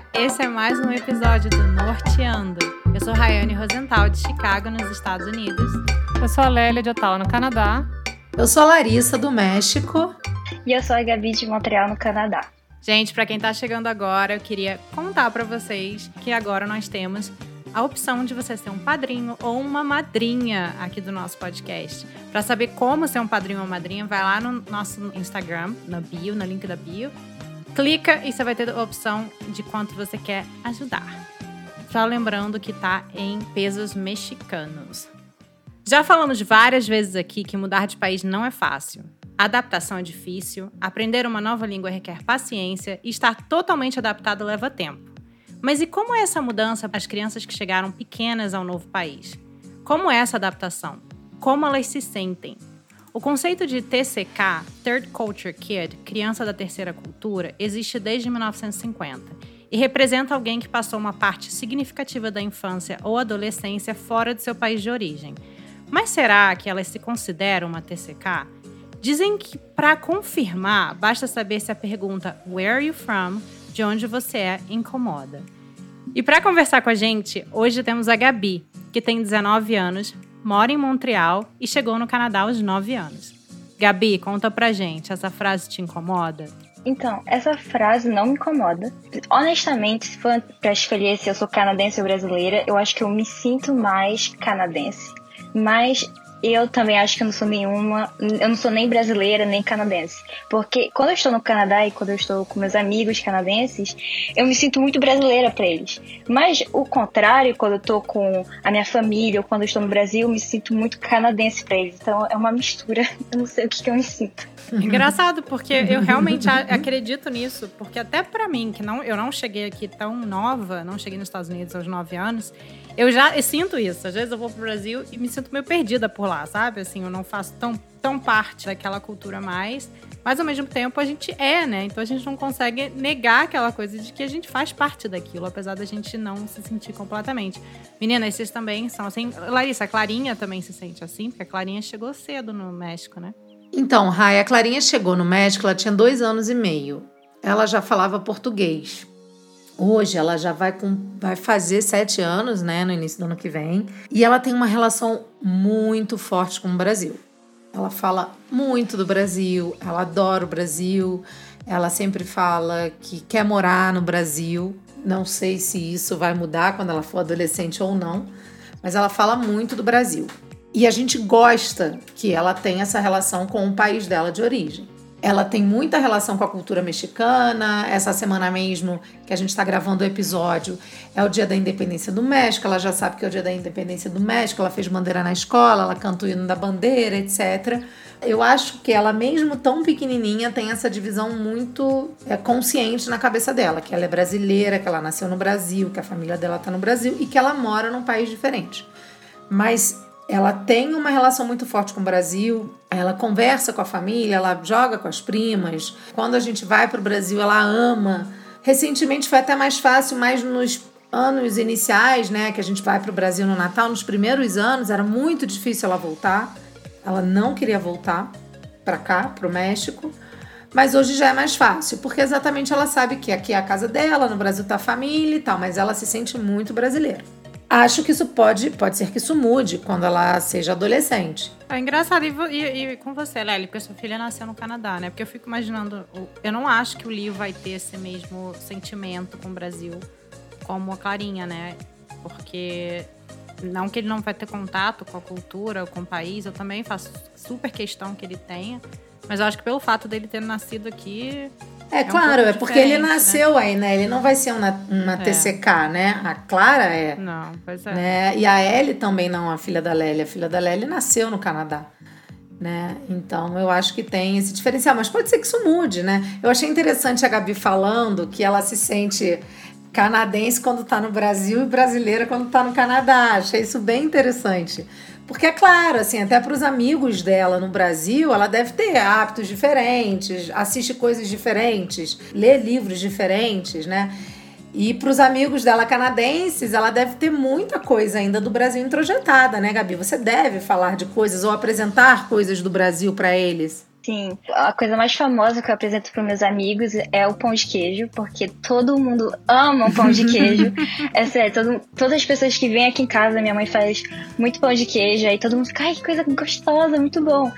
Olá, esse é mais um episódio do Norteando. Eu sou Rayane Rosenthal, de Chicago, nos Estados Unidos. Eu sou a Lélia, de Ottawa, no Canadá. Eu sou a Larissa, do México. E eu sou a Gabi, de Montreal, no Canadá. Gente, para quem tá chegando agora, eu queria contar para vocês que agora nós temos a opção de você ser um padrinho ou uma madrinha aqui do nosso podcast. Para saber como ser um padrinho ou madrinha, vai lá no nosso Instagram, na bio, no link da bio. Clica e você vai ter a opção de quanto você quer ajudar. Só lembrando que tá em pesos mexicanos. Já falamos várias vezes aqui que mudar de país não é fácil. A adaptação é difícil, aprender uma nova língua requer paciência e estar totalmente adaptado leva tempo. Mas e como é essa mudança para as crianças que chegaram pequenas ao novo país? Como é essa adaptação? Como elas se sentem? O conceito de TCK, Third Culture Kid, criança da terceira cultura, existe desde 1950 e representa alguém que passou uma parte significativa da infância ou adolescência fora de seu país de origem. Mas será que elas se consideram uma TCK? Dizem que para confirmar, basta saber se a pergunta Where are you from? de onde você é incomoda. E para conversar com a gente, hoje temos a Gabi, que tem 19 anos, mora em Montreal e chegou no Canadá aos 9 anos. Gabi, conta pra gente, essa frase te incomoda? Então, essa frase não me incomoda. Honestamente, se for pra escolher se eu sou canadense ou brasileira, eu acho que eu me sinto mais canadense. Mas eu também acho que eu não sou nenhuma, eu não sou nem brasileira nem canadense. Porque quando eu estou no Canadá e quando eu estou com meus amigos canadenses, eu me sinto muito brasileira para eles. Mas o contrário, quando eu estou com a minha família ou quando eu estou no Brasil, eu me sinto muito canadense para eles. Então é uma mistura, eu não sei o que, que eu me sinto. Engraçado, porque eu realmente acredito nisso, porque até para mim, que não, eu não cheguei aqui tão nova, não cheguei nos Estados Unidos aos 9 anos, eu já eu sinto isso. Às vezes eu vou pro Brasil e me sinto meio perdida por lá, sabe? Assim, eu não faço tão, tão parte daquela cultura mais. Mas ao mesmo tempo a gente é, né? Então a gente não consegue negar aquela coisa de que a gente faz parte daquilo, apesar da gente não se sentir completamente. Meninas, vocês também são assim. Larissa, a Clarinha também se sente assim, porque a Clarinha chegou cedo no México, né? Então, Rai, a Clarinha chegou no México, ela tinha dois anos e meio. Ela já falava português. Hoje ela já vai, com, vai fazer sete anos, né, no início do ano que vem. E ela tem uma relação muito forte com o Brasil. Ela fala muito do Brasil, ela adora o Brasil, ela sempre fala que quer morar no Brasil. Não sei se isso vai mudar quando ela for adolescente ou não, mas ela fala muito do Brasil. E a gente gosta que ela tenha essa relação com o país dela de origem. Ela tem muita relação com a cultura mexicana. Essa semana mesmo que a gente está gravando o episódio é o dia da independência do México. Ela já sabe que é o dia da independência do México. Ela fez bandeira na escola, ela canta o hino da bandeira, etc. Eu acho que ela, mesmo tão pequenininha, tem essa divisão muito é, consciente na cabeça dela: que ela é brasileira, que ela nasceu no Brasil, que a família dela está no Brasil e que ela mora num país diferente. Mas ela tem uma relação muito forte com o Brasil, ela conversa com a família, ela joga com as primas. Quando a gente vai para o Brasil, ela ama. Recentemente foi até mais fácil, mas nos anos iniciais, né, que a gente vai para o Brasil no Natal, nos primeiros anos, era muito difícil ela voltar. Ela não queria voltar para cá, para o México. Mas hoje já é mais fácil, porque exatamente ela sabe que aqui é a casa dela, no Brasil tá a família e tal, mas ela se sente muito brasileira. Acho que isso pode, pode ser que isso mude quando ela seja adolescente. É engraçado, e, e, e com você, Lely, porque sua filha nasceu no Canadá, né? Porque eu fico imaginando, eu não acho que o Lio vai ter esse mesmo sentimento com o Brasil como a Clarinha, né? Porque não que ele não vai ter contato com a cultura, com o país, eu também faço super questão que ele tenha. Mas eu acho que pelo fato dele ter nascido aqui, é, é claro, um é porque ele né? nasceu né? aí, né? Ele não vai ser uma, uma é. TCK, né? A Clara é. Não, pois é. Né? E a Ellie também não, a filha da Lélia. A filha da Lélia nasceu no Canadá. Né? Então eu acho que tem esse diferencial, mas pode ser que isso mude, né? Eu achei interessante a Gabi falando que ela se sente canadense quando tá no Brasil e brasileira quando tá no Canadá. Achei isso bem interessante. Porque é claro, assim, até para os amigos dela no Brasil, ela deve ter hábitos diferentes, assiste coisas diferentes, lê livros diferentes, né? E para os amigos dela canadenses, ela deve ter muita coisa ainda do Brasil introjetada, né, Gabi? Você deve falar de coisas ou apresentar coisas do Brasil para eles. Sim, a coisa mais famosa que eu apresento para meus amigos é o pão de queijo, porque todo mundo ama o pão de queijo. é sério, todo, todas as pessoas que vêm aqui em casa, minha mãe faz muito pão de queijo, aí todo mundo fica, ai, que coisa gostosa, muito bom.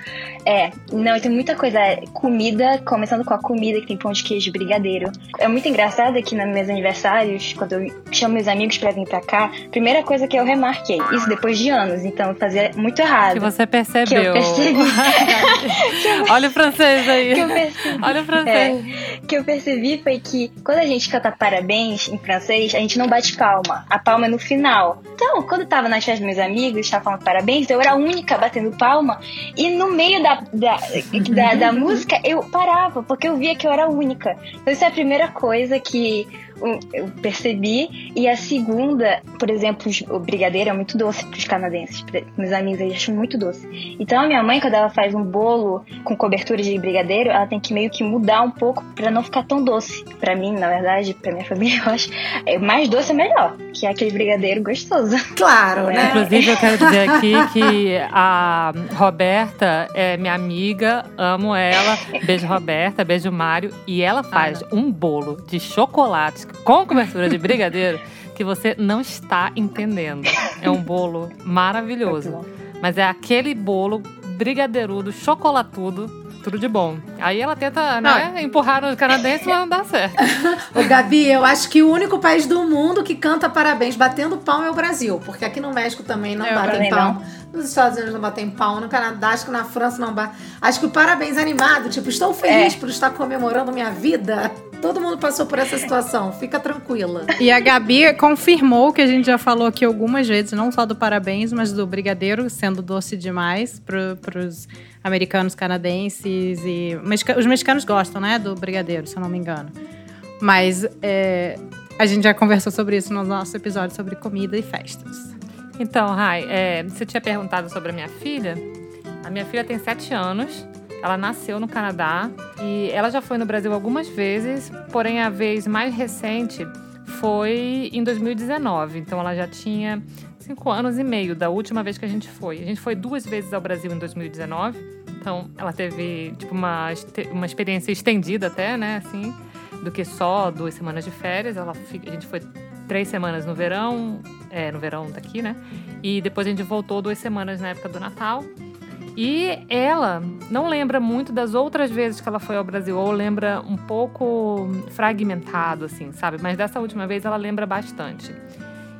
É, não, tem muita coisa. É, comida, começando com a comida, que tem pão de queijo brigadeiro. É muito engraçado que nos meus aniversários, quando eu chamo meus amigos para vir pra cá, primeira coisa que eu remarquei, isso depois de anos, então eu fazia muito errado. Que você percebeu. Que eu percebi. Olha o francês aí. Percebi, Olha o francês. É, que eu percebi foi que quando a gente canta parabéns em francês, a gente não bate palma. A palma é no final. Então, quando eu tava nas festas dos meus amigos, tava falando parabéns, eu era a única batendo palma. E no meio da, da, da, da música, eu parava, porque eu via que eu era a única. Então, isso é a primeira coisa que percebi. E a segunda, por exemplo, o brigadeiro é muito doce para os canadenses. Meus amigos eles acham muito doce. Então a minha mãe, quando ela faz um bolo com cobertura de brigadeiro, ela tem que meio que mudar um pouco para não ficar tão doce. Para mim, na verdade, para minha família, eu acho é, mais doce é melhor, que é aquele brigadeiro gostoso. Claro, né? Inclusive, eu quero dizer aqui que a Roberta é minha amiga, amo ela. Beijo, Roberta, beijo, Mário. E ela faz um bolo de chocolate com cobertura de brigadeiro que você não está entendendo. É um bolo maravilhoso. Mas é aquele bolo brigadeirudo, chocolatudo, tudo de bom. Aí ela tenta, né, empurrar no canadense, mas não dá certo. Ô, Gabi, eu acho que o único país do mundo que canta parabéns batendo palma é o Brasil. Porque aqui no México também não Eu batem também palma. Nos Estados Unidos não batem palma. No Canadá, acho que na França não batem. Acho que o parabéns animado, tipo, estou feliz É. por estar comemorando minha vida. Todo mundo passou por essa situação. Fica tranquila. E a Gabi confirmou que a gente já falou aqui algumas vezes, não só do parabéns, mas do brigadeiro sendo doce demais para os americanos, canadenses e os mexicanos gostam, né, do brigadeiro, se eu não me engano. Mas é, a gente já conversou sobre isso no nosso episódio sobre comida e festas. Então, Rai, é, você tinha perguntado sobre a minha filha. A minha filha tem sete anos. Ela nasceu no Canadá e ela já foi no Brasil algumas vezes, porém a vez mais recente foi em 2019. Então ela já tinha cinco anos e meio da última vez que a gente foi. A gente foi duas vezes ao Brasil em 2019. Então ela teve tipo uma, uma experiência estendida até, né, assim, do que só duas semanas de férias. Ela, a gente foi três semanas no verão, é, no verão daqui, né? E depois a gente voltou duas semanas na época do Natal. E ela não lembra muito das outras vezes que ela foi ao Brasil, ou lembra um pouco fragmentado, assim, sabe? Mas dessa última vez ela lembra bastante.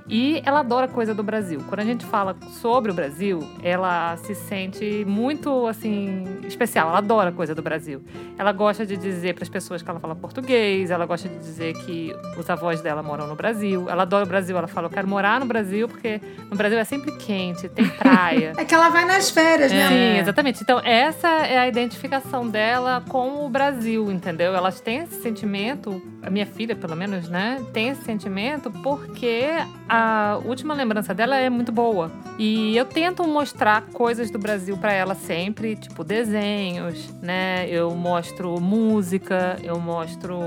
E ela adora coisa do Brasil. Quando a gente fala sobre o Brasil, ela se sente muito, assim, especial. Ela adora coisa do Brasil. Ela gosta de dizer para as pessoas que ela fala português, ela gosta de dizer que os avós dela moram no Brasil. Ela adora o Brasil, ela fala: Eu quero morar no Brasil porque no Brasil é sempre quente, tem praia. É que ela vai nas férias, né? Sim, exatamente. Então, essa é a identificação dela com o Brasil, entendeu? Elas têm esse sentimento, a minha filha, pelo menos, né? Tem esse sentimento porque a última lembrança dela é muito boa. E eu tento mostrar coisas do Brasil pra ela sempre, tipo desenhos, né? Eu mostro música, eu mostro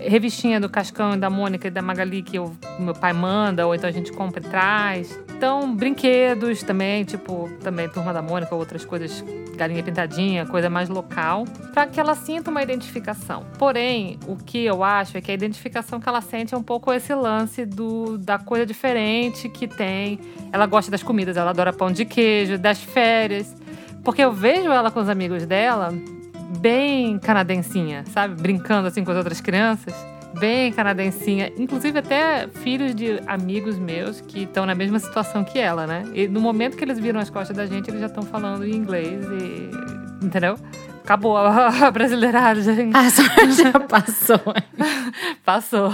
revistinha do Cascão da Mônica e da Magali que eu- meu pai manda, ou então a gente compra e traz. Então, brinquedos também, tipo, também Turma da Mônica, outras coisas, galinha pintadinha, coisa mais local, para que ela sinta uma identificação. Porém, o que eu acho é que a identificação que ela sente é um pouco esse lance do, da coisa diferente que tem. Ela gosta das comidas, ela adora pão de queijo, das férias. Porque eu vejo ela com os amigos dela bem canadensinha, sabe? Brincando assim com as outras crianças. Bem canadensinha. Inclusive até filhos de amigos meus que estão na mesma situação que ela, né? E no momento que eles viram as costas da gente, eles já estão falando em inglês e... Entendeu? Acabou a, a brasileirada, gente. Ah, só já passou. Passou.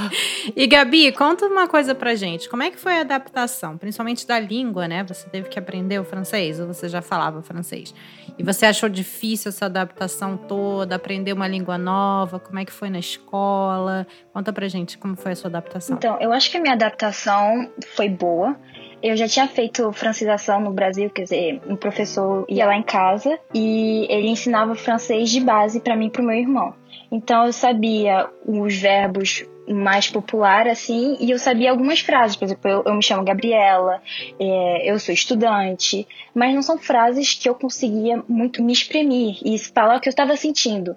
E Gabi, conta uma coisa pra gente. Como é que foi a adaptação? Principalmente da língua, né? Você teve que aprender o francês ou você já falava francês? E você achou difícil essa adaptação toda, aprender uma língua nova? Como é que foi na escola? Conta pra gente como foi a sua adaptação. Então, eu acho que a minha adaptação foi boa. Eu já tinha feito francização no Brasil, quer dizer, um professor ia lá em casa e ele ensinava francês de base para mim e pro meu irmão. Então eu sabia os verbos mais popular, assim, e eu sabia algumas frases. Por exemplo, eu, eu me chamo Gabriela, é, eu sou estudante, mas não são frases que eu conseguia muito me exprimir e falar o que eu estava sentindo.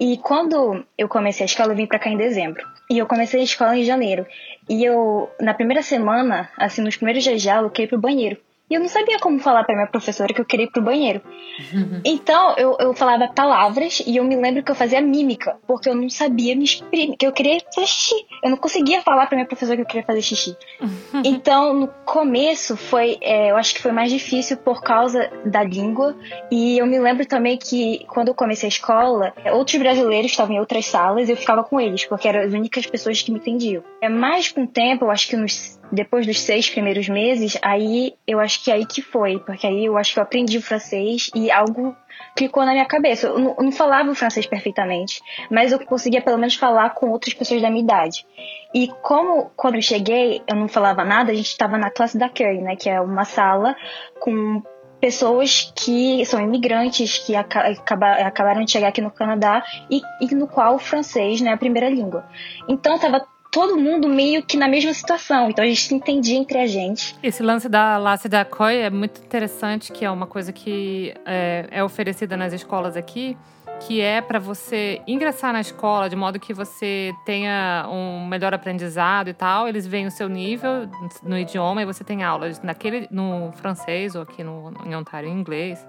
E quando eu comecei a escola, eu vim para cá em dezembro. E eu comecei a escola em janeiro. E eu, na primeira semana, assim, nos primeiros dias de aula, eu queria ir pro banheiro. E eu não sabia como falar para minha professora que eu queria ir pro banheiro. Então, eu, eu falava palavras e eu me lembro que eu fazia mímica, porque eu não sabia me exprimir, que eu queria fazer xixi. Eu não conseguia falar para minha professora que eu queria fazer xixi. então, no começo, foi, é, eu acho que foi mais difícil por causa da língua. E eu me lembro também que, quando eu comecei a escola, outros brasileiros estavam em outras salas e eu ficava com eles, porque eram as únicas pessoas que me entendiam. É mais com o tempo, eu acho que nos depois dos seis primeiros meses, aí eu acho que aí que foi, porque aí eu acho que eu aprendi o francês e algo clicou na minha cabeça. Eu não, eu não falava o francês perfeitamente, mas eu conseguia pelo menos falar com outras pessoas da minha idade. E como quando eu cheguei eu não falava nada, a gente estava na classe da Curry, né, que é uma sala com pessoas que são imigrantes que acabaram de chegar aqui no Canadá e, e no qual o francês não é a primeira língua. Então estava todo mundo meio que na mesma situação. Então a gente se entendia entre a gente. Esse lance da Lace da COI é muito interessante, que é uma coisa que é, é oferecida nas escolas aqui, que é para você ingressar na escola de modo que você tenha um melhor aprendizado e tal. Eles veem o seu nível no idioma e você tem aulas naquele, no francês ou aqui no, em Ontário em inglês.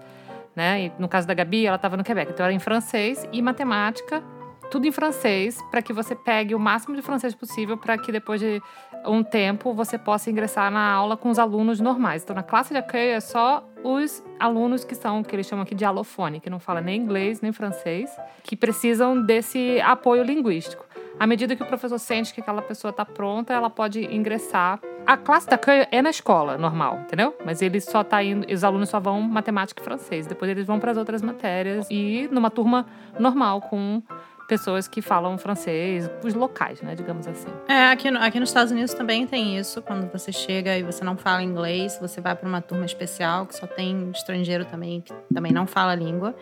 Né? E no caso da Gabi, ela estava no Quebec, então era em francês e matemática tudo em francês, para que você pegue o máximo de francês possível, para que depois de um tempo você possa ingressar na aula com os alunos normais. Então, na classe de accueil é só os alunos que são, que eles chamam aqui de alofone, que não falam nem inglês nem francês, que precisam desse apoio linguístico. À medida que o professor sente que aquela pessoa está pronta, ela pode ingressar. A classe da CAN é na escola, normal, entendeu? Mas ele só tá indo, os alunos só vão matemática e francês. Depois eles vão para as outras matérias e numa turma normal com pessoas que falam francês, os locais, né, digamos assim. É, aqui, aqui nos Estados Unidos também tem isso. Quando você chega e você não fala inglês, você vai para uma turma especial que só tem estrangeiro também, que também não fala a língua.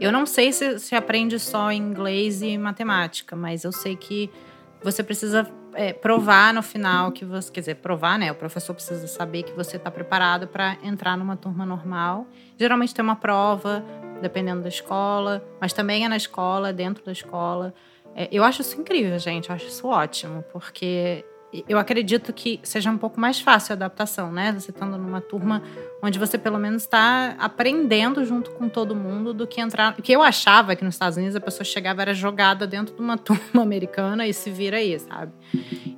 Eu não sei se se aprende só inglês e matemática, mas eu sei que você precisa é, provar no final que você. Quer dizer, provar, né? O professor precisa saber que você está preparado para entrar numa turma normal. Geralmente tem uma prova, dependendo da escola, mas também é na escola, dentro da escola. É, eu acho isso incrível, gente. Eu acho isso ótimo, porque eu acredito que seja um pouco mais fácil a adaptação, né? Você estando numa turma onde você pelo menos está aprendendo junto com todo mundo do que entrar. O que eu achava que nos Estados Unidos a pessoa chegava era jogada dentro de uma turma americana e se vira aí, sabe?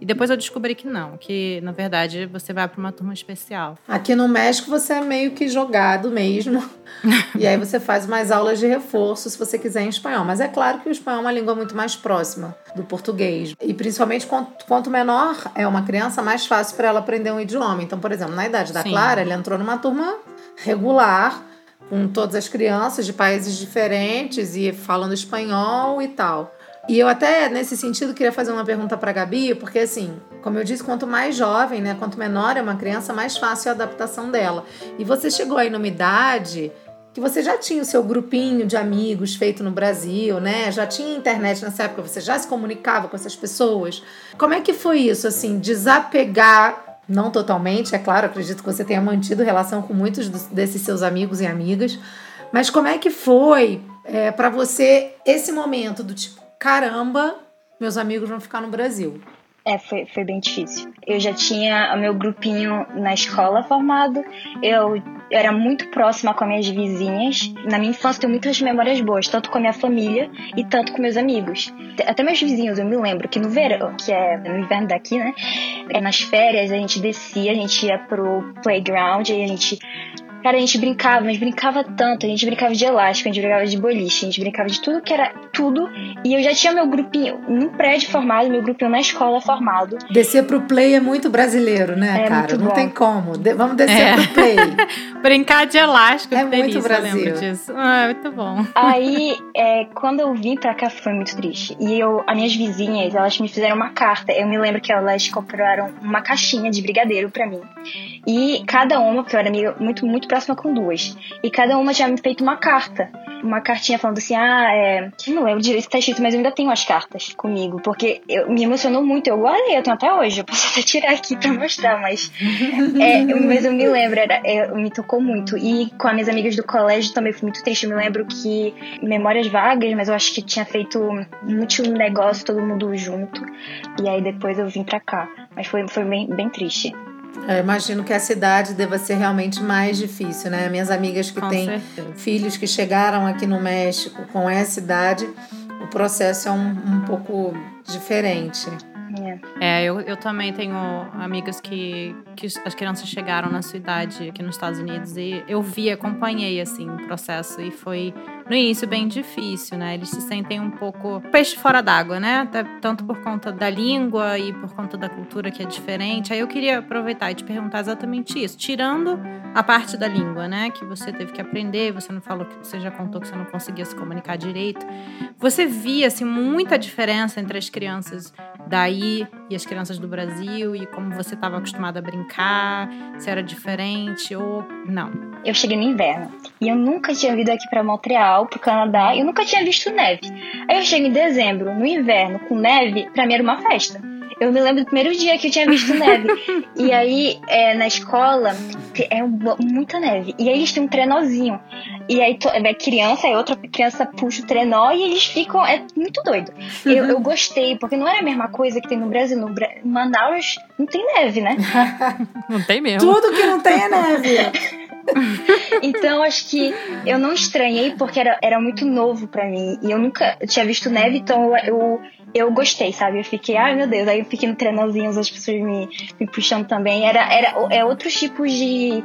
E depois eu descobri que não, que na verdade você vai para uma turma especial. Aqui no México você é meio que jogado mesmo. e aí você faz mais aulas de reforço se você quiser em espanhol. Mas é claro que o espanhol é uma língua muito mais próxima do português. E principalmente quanto, menor é uma criança, mais fácil para ela aprender um idioma. Então, por exemplo, na idade da Sim. Clara, ele entrou numa turma regular com todas as crianças de países diferentes e falando espanhol e tal. E eu até, nesse sentido, queria fazer uma pergunta para Gabi, porque assim, como eu disse, quanto mais jovem, né, quanto menor é uma criança, mais fácil é a adaptação dela. E você chegou aí numa idade que você já tinha o seu grupinho de amigos feito no Brasil, né? Já tinha internet nessa época, você já se comunicava com essas pessoas. Como é que foi isso, assim, desapegar, não totalmente, é claro, acredito que você tenha mantido relação com muitos desses seus amigos e amigas, mas como é que foi é, para você esse momento do tipo, caramba, meus amigos vão ficar no Brasil? É, foi, foi bem difícil. Eu já tinha o meu grupinho na escola formado, eu era muito próxima com as minhas vizinhas. Na minha infância tenho muitas memórias boas, tanto com a minha família e tanto com meus amigos. Até meus vizinhos, eu me lembro que no verão, que é no inverno daqui, né? É, nas férias a gente descia, a gente ia pro playground e a gente Cara, a gente brincava, mas brincava tanto. A gente brincava de elástico, a gente brincava de boliche, a gente brincava de tudo que era tudo. E eu já tinha meu grupinho no prédio formado, meu grupinho na escola formado. Descer pro play é muito brasileiro, né, é, cara? Não bom. tem como. De vamos descer é. pro play. Brincar de elástico, é delícia, muito Brasil. lembro disso. Ah, é muito bom. Aí, é, quando eu vim pra cá, foi muito triste. E eu, as minhas vizinhas, elas me fizeram uma carta. Eu me lembro que elas compraram uma caixinha de brigadeiro pra mim. E cada uma, porque eu era amiga muito, muito próxima com duas. E cada uma tinha me feito uma carta. Uma cartinha falando assim, ah, é. Não lembro direito o que tá escrito, mas eu ainda tenho as cartas comigo. Porque eu, me emocionou muito. Eu guardei, eu tenho até hoje. Eu posso até tirar aqui pra mostrar, mas. é, mas eu me lembro, era, é, me tocou muito. E com as minhas amigas do colégio também fui muito triste. Eu me lembro que memórias vagas, mas eu acho que tinha feito muito negócio, todo mundo junto. E aí depois eu vim pra cá. Mas foi, foi bem, bem triste. Eu imagino que a cidade deva ser realmente mais difícil, né? Minhas amigas que Com têm certeza. filhos que chegaram aqui no México com essa idade, o processo é um, um pouco diferente. É. É, eu, eu também tenho amigas que, que as crianças chegaram na sua idade aqui nos Estados Unidos e eu vi, acompanhei assim o processo e foi no início bem difícil, né? Eles se sentem um pouco peixe fora d'água, né? Até tanto por conta da língua e por conta da cultura que é diferente. Aí eu queria aproveitar e te perguntar exatamente isso, tirando a parte da língua, né? Que você teve que aprender, você não falou que você já contou que você não conseguia se comunicar direito. Você via assim muita diferença entre as crianças daí e as crianças do Brasil e como você estava acostumada a brincar, se era diferente ou não? Eu cheguei no inverno e eu nunca tinha vindo aqui para Montreal, pro Canadá, e eu nunca tinha visto neve. Aí eu cheguei em dezembro, no inverno, com neve, pra mim era uma festa. Eu me lembro do primeiro dia que eu tinha visto neve. e aí, é, na escola, é um- muita neve. E aí eles têm um trenozinho. E aí to- é criança, aí outra criança puxa o trenó e eles ficam. É muito doido. Eu, eu gostei, porque não era a mesma coisa que tem no Brasil. No Bra- em Manaus não tem neve, né? Não tem mesmo. Tudo que não tem é neve. Então acho que eu não estranhei porque era, era muito novo pra mim. E eu nunca tinha visto neve, então eu, eu, eu gostei, sabe? Eu fiquei, ai meu Deus, aí eu fiquei no trenozinho, as pessoas me, me puxando também. Era, era é outros tipos de,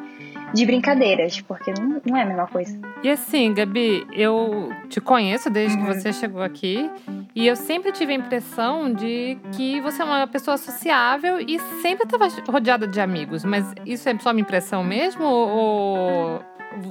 de brincadeiras, porque não, não é a mesma coisa. E assim, Gabi, eu te conheço desde que você chegou aqui e eu sempre tive a impressão de que você é uma pessoa sociável e sempre estava rodeada de amigos. Mas isso é só uma impressão mesmo? Ou,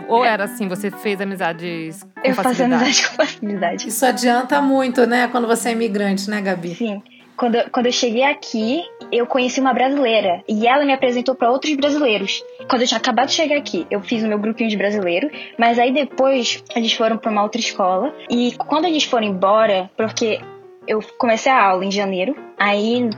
ou era assim, você fez amizades com Eu faço facilidade? amizade com facilidade. Isso adianta muito, né? Quando você é imigrante, né, Gabi? Sim. Quando, eu- quando eu cheguei aqui, eu conheci uma brasileira e ela me apresentou para outros brasileiros. Quando eu tinha acabado de chegar aqui, eu fiz o meu grupinho de brasileiro, mas aí depois eles foram para uma outra escola e quando eles foram embora, porque eu comecei a aula em janeiro, aí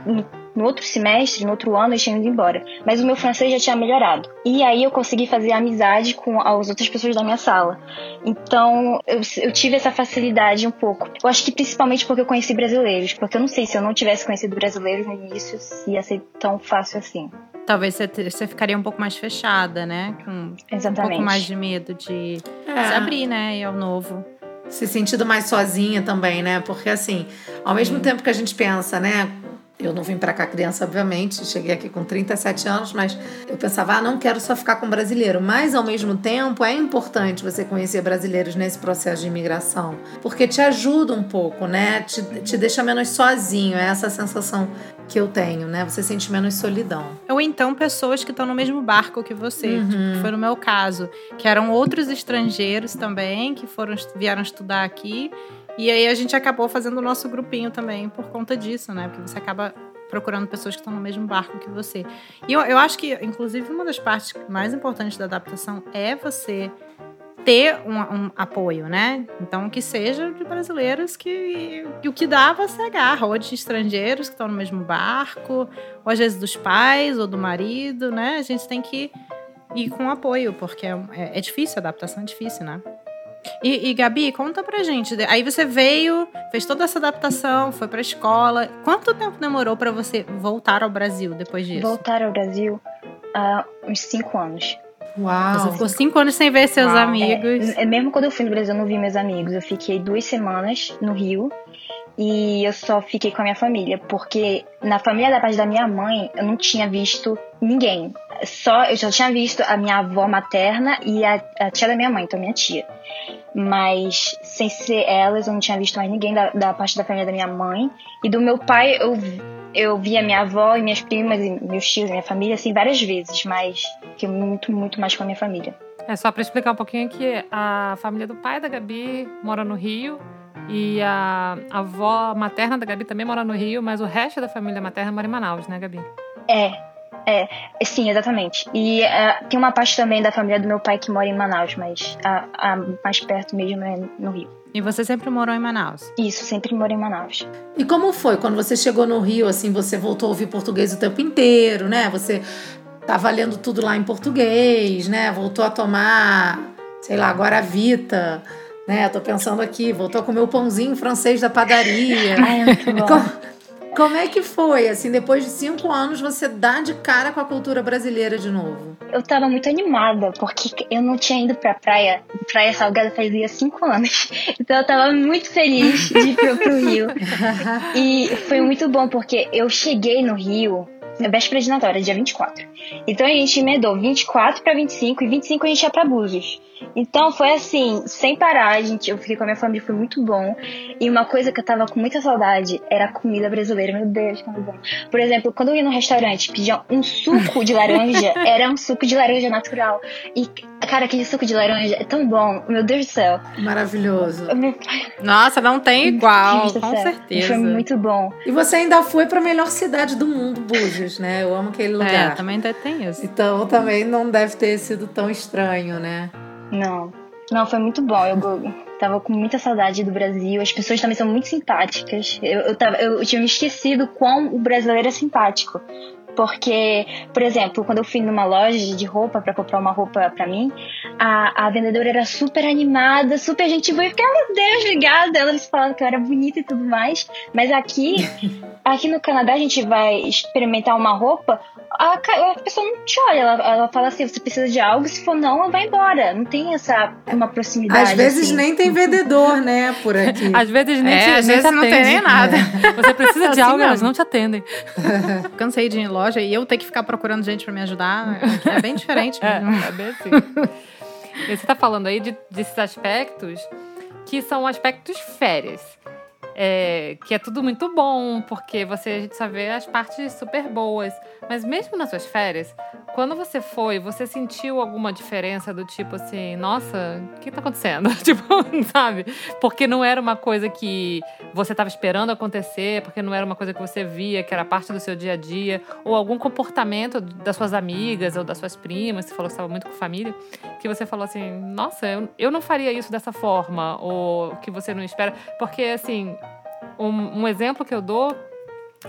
no, outro semestre, no outro ano, eles tinham ido embora. Mas o meu francês já tinha melhorado. E aí eu consegui fazer amizade com as outras pessoas da minha sala. Então eu, eu tive essa facilidade um pouco. Eu acho que principalmente porque eu conheci brasileiros. Porque eu não sei se eu não tivesse conhecido brasileiros no início, se ia ser tão fácil assim. Talvez você, ficaria um pouco mais fechada, né? Com um Exatamente. pouco mais de medo de se É. abrir, né? E ao novo. se sentindo mais sozinha também, né? Porque assim, ao mesmo tempo que a gente pensa, né? Eu não vim pra cá criança, obviamente, cheguei aqui com 37 anos, mas eu pensava, ah, não quero só ficar com brasileiro. Mas ao mesmo tempo é importante você conhecer brasileiros nesse processo de imigração, porque te ajuda um pouco, né? Te, te deixa menos sozinho, é essa sensação que eu tenho, né? Você sente menos solidão. Ou então pessoas que estão no mesmo barco que você. Uhum. Tipo, foi no meu caso. Que eram outros estrangeiros também, que foram vieram estudar aqui. E aí a gente acabou fazendo o nosso grupinho também por conta disso, né? Porque você acaba procurando pessoas que estão no mesmo barco que você. E eu, eu acho que, inclusive, uma das partes mais importantes da adaptação é você ter um, um apoio, né? Então, que seja de brasileiros que, que o que dá você agarra, ou de estrangeiros que estão no mesmo barco, ou às vezes dos pais ou do marido, né? A gente tem que ir com apoio, porque é, é- é difícil, a adaptação é difícil, né? E, e, Gabi, conta pra gente. Aí você veio, fez toda essa adaptação, foi pra escola. Quanto tempo demorou pra você voltar ao Brasil depois disso? Voltar ao Brasil há uns cinco anos. Uau! Você ficou cinco anos sem ver seus Uau. amigos. É, mesmo quando eu fui no Brasil, eu não vi meus amigos. Eu fiquei duas semanas no Rio e eu só fiquei com a minha família, porque na família da parte da minha mãe eu não tinha visto ninguém. Só eu já tinha visto a minha avó materna e a, a tia da minha mãe, então minha tia. Mas sem ser elas, eu não tinha visto mais ninguém da, da parte da família da minha mãe. E do meu pai, eu, eu via minha avó e minhas primas e meus tios, minha família, assim, várias vezes, mas fiquei muito, muito mais com a minha família. É só pra explicar um pouquinho que a família do pai da Gabi mora no Rio e a avó materna da Gabi também mora no Rio, mas o resto da família materna mora em Manaus, né, Gabi? É, É, sim, exatamente. E uh, tem uma parte também da família do meu pai que mora em Manaus, mas a, a mais perto mesmo é no Rio. E você sempre morou em Manaus? Isso, sempre morei em Manaus. E como foi quando você chegou no Rio, assim, você voltou a ouvir português o tempo inteiro, né? Você tava lendo tudo lá em português, né? Voltou a tomar, sei lá, Guaravita, né? Tô pensando aqui, voltou a comer o pãozinho francês da padaria. Ai, é muito bom. Como, como é que foi, assim, depois de cinco anos, você dá de cara com a cultura brasileira de novo? Eu tava muito animada, porque eu não tinha ido pra praia, praia salgada fazia cinco anos. Então eu tava muito feliz de ir pro, pro Rio. E foi muito bom, porque eu cheguei no Rio véspera de Natal, era dia 24. Então a gente emendou 24 para 25 e 25 a gente ia para Búzios. Então foi assim, sem parar, gente. Eu fiquei com a minha família, foi muito bom. E uma coisa que eu tava com muita saudade era a comida brasileira. Meu Deus, como bom. Por exemplo, quando eu ia no restaurante pedia um suco de laranja, era um suco de laranja natural. E, cara, aquele suco de laranja é tão bom. Meu Deus do céu. Maravilhoso. Nossa, não tem igual, com certeza. Foi muito bom. E você ainda foi para a melhor cidade do mundo, Búzios, né? Eu amo aquele lugar. É, também tem isso. Então também não deve ter sido tão estranho, né? Não. Não, foi muito bom. Eu tava com muita saudade do Brasil. As pessoas também são muito simpáticas. Eu, eu, tava, eu tinha me esquecido quão o brasileiro é simpático. Porque, por exemplo, quando eu fui numa loja de roupa para comprar uma roupa para mim, a, a vendedora era super animada, super gente boa. Eu fiquei, meu Deus, obrigada. Elas falaram que eu era bonita e tudo mais. Mas aqui, aqui no Canadá, a gente vai experimentar uma roupa, a, a pessoa não te olha. Ela, ela fala assim: você precisa de algo, se for não, ela vai embora. Não tem essa uma proximidade. Às vezes assim. nem tem vendedor, né, por aqui. Às vezes nem, É, te, às nem vezes te não tem atende. nem nada. Você precisa É de assim algo, elas mesmo. não te atendem. Cansei de ir em loja e eu ter que ficar procurando gente pra me ajudar. É bem diferente É, é bem assim. Você tá falando aí de, desses aspectos que são aspectos férias. É, que é tudo muito bom, porque você a gente só vê as partes super boas. Mas mesmo nas suas férias, quando você foi, você sentiu alguma diferença do tipo assim, nossa, o que tá acontecendo? tipo, sabe? Porque não era uma coisa que você estava esperando acontecer, porque não era uma coisa que você via, que era parte do seu dia a dia, ou algum comportamento das suas amigas ou das suas primas, você falou que estava muito com família, que você falou assim, nossa, eu, eu não faria isso dessa forma, ou que você não espera. Porque, assim, um, um exemplo que eu dou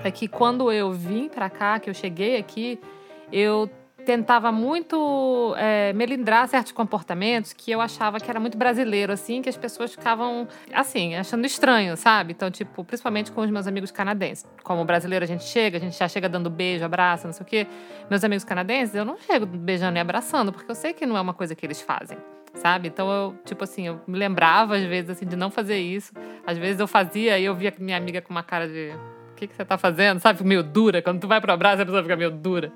é que quando eu vim pra cá, que eu cheguei aqui, eu tentava muito é, melindrar certos comportamentos que eu achava que era muito brasileiro, assim, que as pessoas ficavam, assim, achando estranho, sabe? Então, tipo, principalmente com os meus amigos canadenses. Como brasileiro a gente chega, a gente já chega dando beijo, abraço, não sei o quê. Meus amigos canadenses, eu não chego beijando e abraçando, porque eu sei que não é uma coisa que eles fazem. Sabe? Então eu, tipo assim, eu me lembrava às vezes assim de não fazer isso. Às vezes eu fazia e eu via minha amiga com uma cara de que, que você tá fazendo? Sabe? Meio dura. Quando tu vai pro abraço, a pessoa fica meio dura.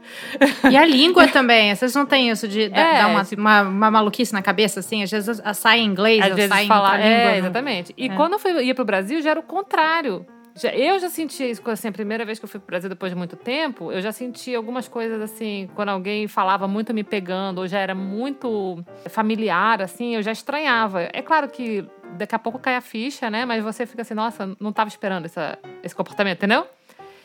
E a língua também. Vocês não têm isso de É, dar uma, tipo- uma, uma maluquice na cabeça, assim? Às vezes sai em inglês, Às vezes sai em falar. outra língua. É, exatamente. E É. quando eu fui, ia pro Brasil, já era o contrário. Já- eu já senti isso, assim, a primeira vez que eu fui pro Brasil depois de muito tempo, eu já senti algumas coisas assim, quando alguém falava muito me pegando, ou já era muito familiar, assim, eu já estranhava. É claro que daqui a pouco cai a ficha, né? Mas você fica assim, nossa, não tava esperando essa, esse comportamento, entendeu?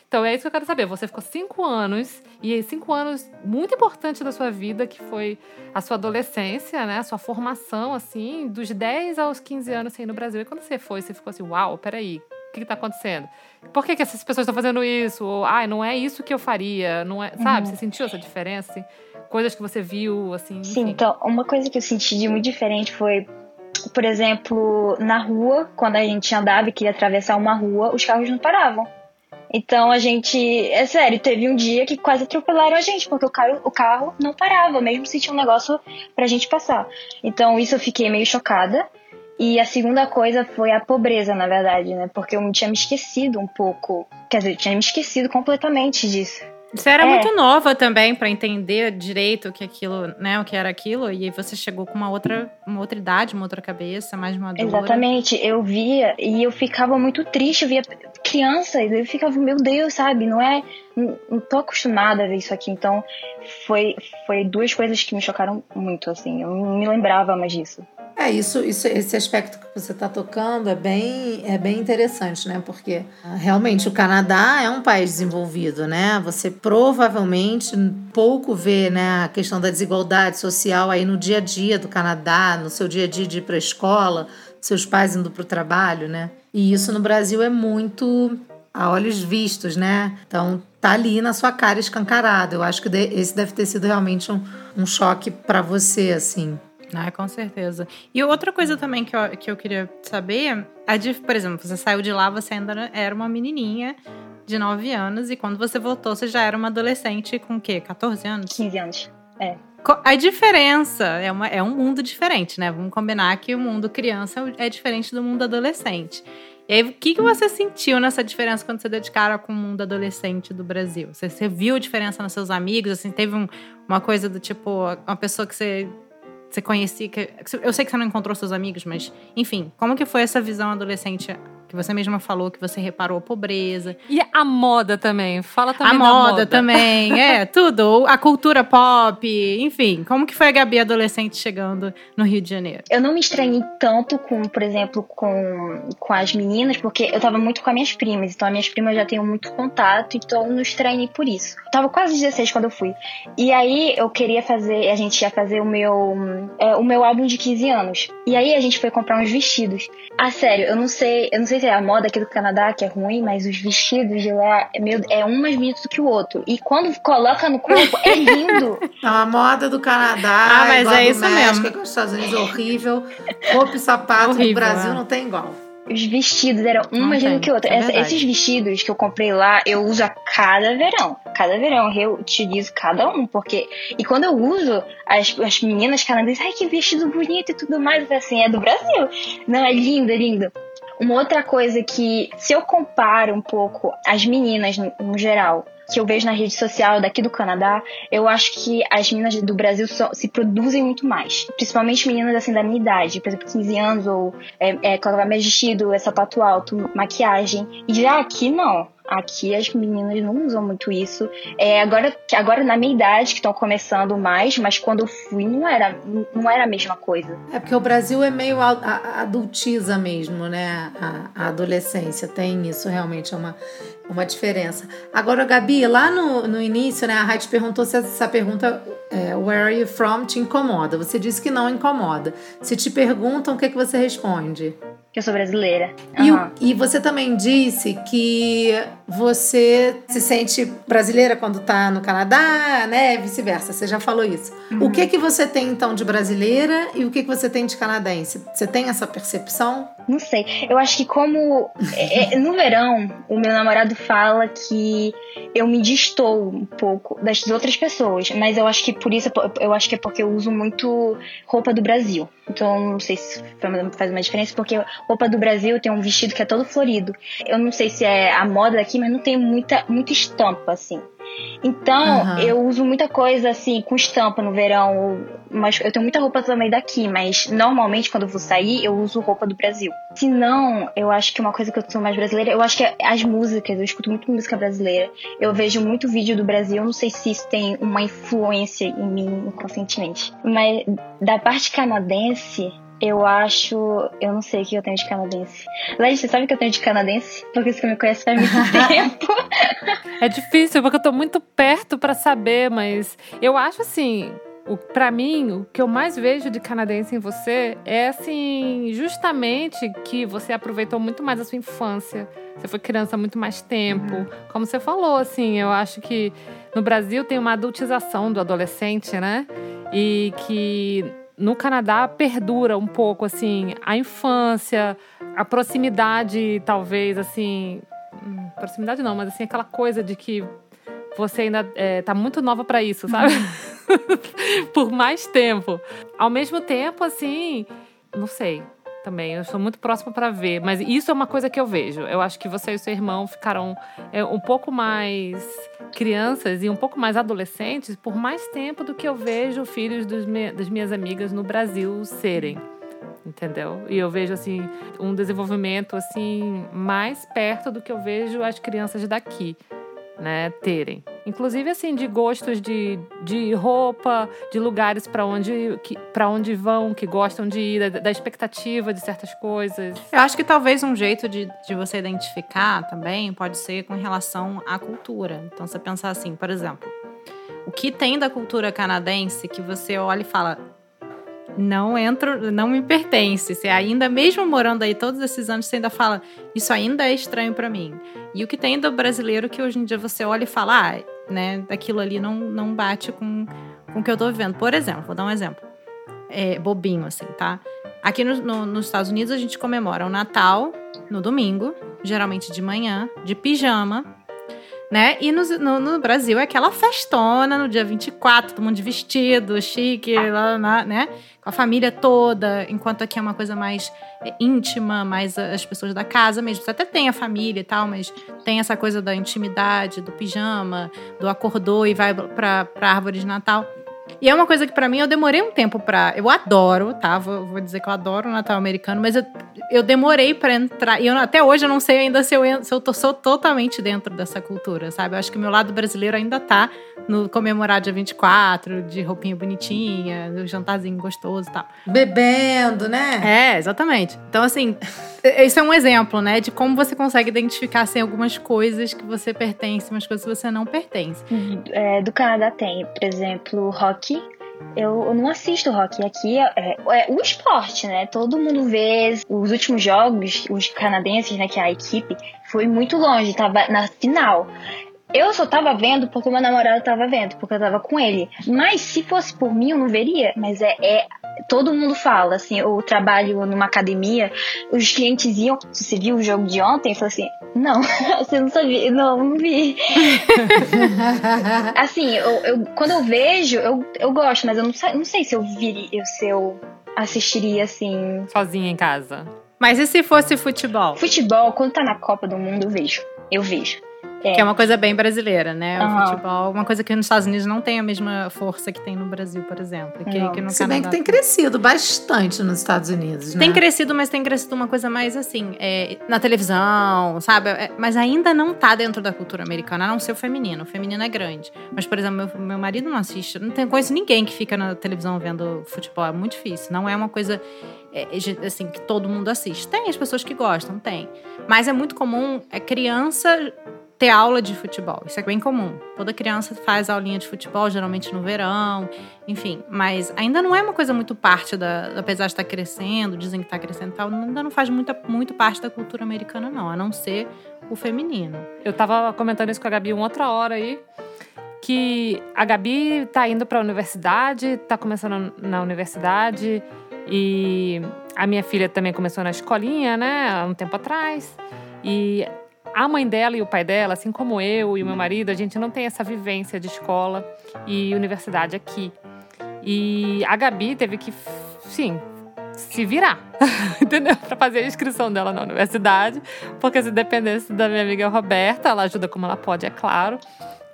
Então é isso que eu quero saber. Você ficou cinco anos, e cinco anos muito importantes da sua vida, que foi a sua adolescência, né? A sua formação, assim, dos 10 aos 15 anos assim, no Brasil. E quando você foi, você ficou assim, uau, peraí, que está acontecendo? Por que, que essas pessoas estão fazendo isso? Ou, ai, não é isso que eu faria, não é. Sabe? Você sentiu essa diferença? assim? Coisas que você viu, assim. Sim, enfim. então, uma coisa que eu senti de muito diferente foi, por exemplo, na rua, quando a gente andava e queria atravessar uma rua, os carros não paravam. Então a gente, é sério, teve um dia que quase atropelaram a gente, porque o carro, o carro não parava, mesmo se tinha um negócio pra gente passar. Então isso eu fiquei meio chocada. E a segunda coisa foi a pobreza, na verdade, né? Porque eu tinha me esquecido um pouco. Quer dizer, eu tinha me esquecido completamente disso. Você era É. muito nova também pra entender direito o que aquilo, né, o que era aquilo, e aí você chegou com uma outra, uma outra idade, uma outra cabeça, mais madura. Exatamente, eu via e eu ficava muito triste, eu via crianças, eu ficava, meu Deus, sabe, não é, não, não tô acostumada a ver isso aqui, então foi, foi duas coisas que me chocaram muito, assim, eu não me lembrava mais disso. É, isso, isso, esse aspecto que você está tocando é bem, é bem interessante, né? Porque ah, realmente o Canadá é um país desenvolvido, né? Você provavelmente pouco vê né, a questão da desigualdade social aí no dia a dia do Canadá, no seu dia a dia de ir para a escola, seus pais indo para o trabalho, né? E isso no Brasil é muito a olhos vistos, né? Então tá ali na sua cara escancarado. Eu acho que esse deve ter sido realmente um, um choque para você, assim. Ah, com certeza. E outra coisa também que eu, que eu queria saber, a de, por exemplo, você saiu de lá, você ainda era uma menininha de 9 anos, e quando você voltou, você já era uma adolescente com o quê? 14 anos? 15 anos, é. A diferença é, uma, é um mundo diferente, né? Vamos combinar que o mundo criança é diferente do mundo adolescente. E aí, o que, que você sentiu nessa diferença quando você deu de cara com o mundo adolescente do Brasil? Você, você viu a diferença nos seus amigos? Assim, teve um, uma coisa do tipo, uma pessoa que você você conhecia. Que, eu sei que você não encontrou seus amigos, mas, enfim, como que foi essa visão adolescente que você mesma falou que você reparou a pobreza. E a moda também. Fala também a da moda. moda também, é, tudo. A cultura pop, enfim. Como que foi a Gabi adolescente chegando no Rio de Janeiro? Eu não me estranhei tanto com, por exemplo, com, com as meninas, porque eu tava muito com as minhas primas. Então, as minhas primas já tenho muito contato, então eu não estranhei por isso. Eu tava quase 16 quando eu fui. E aí, eu queria fazer, a gente ia fazer o meu, é, o meu álbum de 15 anos. E aí, a gente foi comprar uns vestidos. Ah, sério, eu não sei, eu não sei é a moda aqui do Canadá que é ruim, mas os vestidos de lá meu, é um mais bonito do que o outro. E quando coloca no corpo, é lindo. Não, a moda do Canadá ah, mas é, é isso México, mesmo. É os Estados Unidos horrível. Roupa e sapato horrível, no Brasil é. não tem igual. Os vestidos eram um mais lindo que o outro. É esses vestidos que eu comprei lá, eu uso a cada verão. Cada verão eu utilizo cada um, porque. E quando eu uso, as, as meninas canadenses, ai que vestido bonito e tudo mais, eu falei assim, é do Brasil. Não, é lindo, é lindo. Uma outra coisa que, se eu comparo um pouco as meninas no, geral, que eu vejo na rede social daqui do Canadá, eu acho que as meninas do Brasil se produzem muito mais. Principalmente meninas assim da minha idade, por exemplo, 15 anos, ou é, é, colocar mais vestido, é sapato alto, maquiagem. E já aqui não. Aqui as meninas não usam muito isso. É, agora, agora na minha idade, que estão começando mais, mas quando eu fui não era, não era a mesma coisa. É porque o Brasil é meio adultiza mesmo, né? A, a adolescência tem isso, realmente é uma, uma diferença. Agora, Gabi, lá no, no início, né, a Raid perguntou se essa pergunta é, Where are you from te incomoda. Você disse que não incomoda. Se te perguntam, o que, é que você responde? que eu sou brasileira. Uhum. E, e, você também disse que você se sente brasileira quando tá no Canadá, né? Vice-versa. Você já falou isso. Uhum. O que que você tem então de brasileira e o que que você tem de canadense? Você tem essa percepção? Não sei. Eu acho que como é, é, no verão o meu namorado fala que eu me distou um pouco das outras pessoas, mas eu acho que por isso eu acho que é porque eu uso muito roupa do Brasil. Então não sei se faz uma diferença porque roupa do Brasil tem um vestido que é todo florido. Eu não sei se é a moda daqui, mas não tem muita muita estampa assim. Então, uhum. eu uso muita coisa assim, com estampa no verão. Mas eu tenho muita roupa também daqui, mas normalmente quando eu vou sair, eu uso roupa do Brasil. Se não, eu acho que uma coisa que eu sou mais brasileira, eu acho que é as músicas, eu escuto muito música brasileira. Eu vejo muito vídeo do Brasil, eu não sei se isso tem uma influência em mim inconscientemente. Mas da parte canadense, eu acho. Eu não sei o que eu tenho de canadense. Leite, você sabe o que eu tenho de canadense? Porque você me conhece faz muito tempo. é difícil, porque eu tô muito perto para saber, mas eu acho assim. O, pra mim, o que eu mais vejo de canadense em você é assim, justamente que você aproveitou muito mais a sua infância. Você foi criança há muito mais tempo. Uhum. Como você falou, assim, eu acho que no Brasil tem uma adultização do adolescente, né? E que no Canadá perdura um pouco assim a infância, a proximidade, talvez assim, hum, proximidade não, mas assim aquela coisa de que você ainda é, tá muito nova para isso, sabe? Por mais tempo. Ao mesmo tempo, assim, não sei também. Eu sou muito próxima para ver, mas isso é uma coisa que eu vejo. Eu acho que você e seu irmão ficaram é, um pouco mais crianças e um pouco mais adolescentes por mais tempo do que eu vejo filhos me, das minhas amigas no Brasil serem. Entendeu? E eu vejo assim um desenvolvimento assim mais perto do que eu vejo as crianças daqui, né, terem. Inclusive, assim, de gostos de, de roupa, de lugares para onde, para onde vão, que gostam de ir, da, da, expectativa de certas coisas. Eu acho que talvez um jeito de, de você identificar também pode ser com relação à cultura. Então, você pensar assim, por exemplo, o que tem da cultura canadense que você olha e fala, não entro, não me pertence. Você ainda, mesmo morando aí todos esses anos, você ainda fala, isso ainda é estranho para mim. E o que tem do brasileiro que hoje em dia você olha e fala, ah, né, aquilo ali não, não bate com, com o que eu tô vivendo. Por exemplo, vou dar um exemplo. É, bobinho, assim, tá? Aqui no, no, nos Estados Unidos a gente comemora o Natal no domingo, geralmente de manhã, de pijama, né? E no, no, no, Brasil é aquela festona no dia 24, todo mundo de vestido, chique, lá, lá, né? Com a família toda, enquanto aqui é uma coisa mais é, íntima, mais as pessoas da casa mesmo. Você até tem a família e tal, mas tem essa coisa da intimidade, do pijama, do acordou e vai pra, pra árvore de Natal. E é uma coisa que para mim eu demorei um tempo pra. Eu adoro, tá? Vou, vou, dizer que eu adoro o Natal americano, mas eu, eu demorei para entrar. E eu, até hoje eu não sei ainda se eu, se eu tô, sou totalmente dentro dessa cultura, sabe? Eu acho que o meu lado brasileiro ainda tá no comemorar dia 24, de roupinha bonitinha, do jantarzinho gostoso e tal. Bebendo, né? É, exatamente. Então, assim, esse é um exemplo, né, de como você consegue identificar assim, algumas coisas que você pertence, umas coisas que você não pertence. É, do Canadá tem, por exemplo, rock. Eu, eu não assisto rock. Aqui é, é, é, o esporte, né? Todo mundo vê os últimos jogos, os canadenses, né? Que é a equipe, foi muito longe, tava na final. Eu só tava vendo porque meu namorado tava vendo, porque eu tava com ele. Mas se fosse por mim, eu não veria. Mas é, é todo mundo fala, assim, eu trabalho numa academia, os clientes iam, você viu o jogo de ontem? Eu falei assim, não, você não sabia, não, não vi. assim, eu, eu, quando eu vejo, eu, eu gosto, mas eu não, não sei se eu viria, se eu assistiria assim. Sozinha em casa. Mas e se fosse futebol? Futebol, quando tá na Copa do Mundo, eu vejo. Eu vejo. É. Que é uma coisa bem brasileira, né? O futebol, uma coisa que nos Estados Unidos não tem a mesma força que tem no Brasil, por exemplo. Que, que no Se bem que tem crescido bastante nos Estados Unidos, né? Tem crescido, mas tem crescido uma coisa mais assim, é, na televisão, sabe? É, mas ainda não tá dentro da cultura americana, a não ser o feminino. O feminino é grande. Mas, por exemplo, meu, meu marido não assiste. Não tem, conheço ninguém que fica na televisão vendo futebol. É muito difícil. Não é uma coisa é, assim, que todo mundo assiste. Tem as pessoas que gostam, tem. Mas é muito comum, é criança ter aula de futebol. Isso é bem comum. Toda criança faz aulinha de futebol, geralmente no verão, enfim. Mas ainda não é uma coisa muito parte da. Apesar de estar crescendo, dizem que está crescendo e tal, ainda não faz muita, muito parte da cultura americana, não, a não ser o feminino. Eu tava comentando isso com a Gabi uma outra hora aí. Que a Gabi tá indo para a universidade, tá começando na universidade, e a minha filha também começou na escolinha, né, há um tempo atrás. E a mãe dela e o pai dela, assim como eu e o meu marido, a gente não tem essa vivência de escola e universidade aqui. E a Gabi teve que, sim, se virar, entendeu? Para fazer a inscrição dela na universidade, porque se dependesse da minha amiga Roberta, ela ajuda como ela pode, é claro.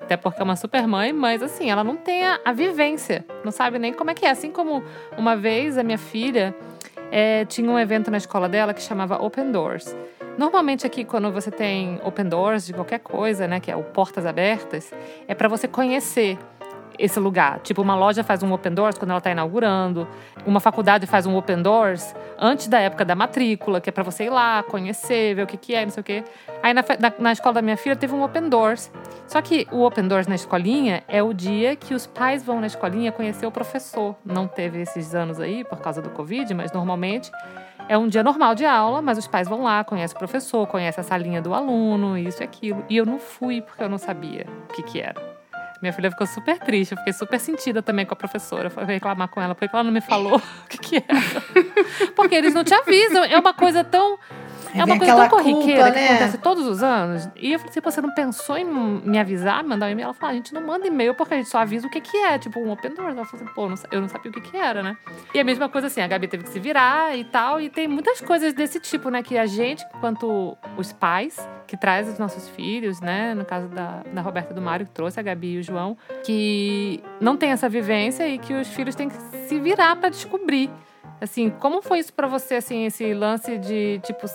Até porque é uma super mãe, mas assim, ela não tem a, a vivência, não sabe nem como é que é. Assim como uma vez a minha filha é, tinha um evento na escola dela que chamava Open Doors. Normalmente aqui, quando você tem open doors de qualquer coisa, né, que é o portas abertas, é para você conhecer esse lugar. Tipo, uma loja faz um open doors quando ela está inaugurando, uma faculdade faz um open doors antes da época da matrícula, que é para você ir lá, conhecer, ver o que, que é, não sei o quê. Aí na, na, na, escola da minha filha teve um open doors. Só que o open doors na escolinha é o dia que os pais vão na escolinha conhecer o professor. Não teve esses anos aí por causa do Covid, mas normalmente é um dia normal de aula, mas os pais vão lá, conhecem o professor, conhecem a salinha do aluno, isso e aquilo. E eu não fui porque eu não sabia o que, que era. Minha filha ficou super triste, eu fiquei super sentida também com a professora. Eu fui reclamar com ela, porque ela não me falou o que, que era. Porque eles não te avisam. É uma coisa tão é uma coisa tão corriqueira culpa, que né? acontece todos os anos. E eu falei assim, você não pensou em me avisar, mandar um e-mail? Ela falou, ah, a gente não manda e-mail porque a gente só avisa o que que é, tipo um open doors. Ela falou assim, pô, eu não sabia o que que era, né? E a mesma coisa assim, a Gabi teve que se virar e tal. E tem muitas coisas desse tipo, né? Que a gente, quanto os pais, que traz os nossos filhos, né? No caso da, da Roberta do Mário, que trouxe a Gabi e o João, que não tem essa vivência e que os filhos têm que se virar para descobrir. Assim, como foi isso para você, assim, esse lance de, tipo,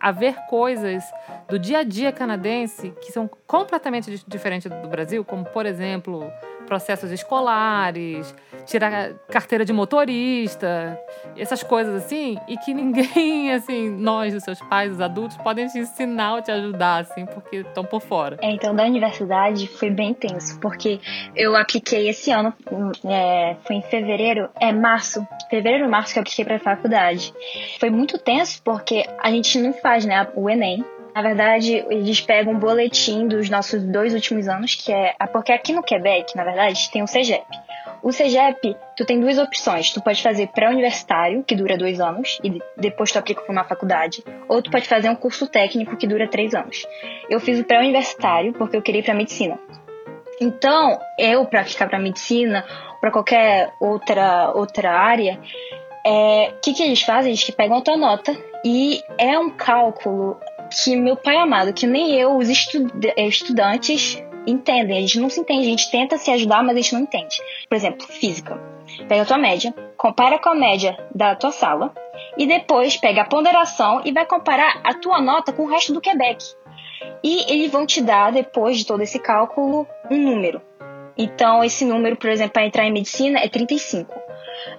a ver coisas do dia a dia canadense que são completamente diferentes do Brasil, como, por exemplo, processos escolares, tirar carteira de motorista, essas coisas assim, e que ninguém, assim, nós, os seus pais, os adultos, podem te ensinar ou te ajudar, assim, porque estão por fora. É, então, da universidade foi bem tenso, porque eu apliquei esse ano, é, foi em fevereiro, é março, fevereiro, março que eu apliquei pra faculdade. Foi muito tenso porque a gente não faz, né, o Enem, na verdade, eles pegam um boletim dos nossos dois últimos anos, que é. Porque aqui no Quebec, na verdade, tem o CEGEP. O CEGEP, tu tem duas opções. Tu pode fazer pré-universitário, que dura dois anos, e depois tu aplica para uma faculdade. Ou tu pode fazer um curso técnico, que dura três anos. Eu fiz o pré-universitário porque eu queria ir para medicina. Então, eu, para aplicar para medicina, para qualquer outra, outra área, é, que, que eles fazem? Eles pegam a tua nota e é um cálculo que meu pai amado, que nem eu, os eh, estudantes entendem. A gente não se entende, a gente tenta se ajudar, mas a gente não entende. Por exemplo, física. Pega a tua média, compara com a média da tua sala e depois pega a ponderação e vai comparar a tua nota com o resto do Quebec. E eles vão te dar, depois de todo esse cálculo, um número. Então, esse número, por exemplo, para entrar em medicina é 35.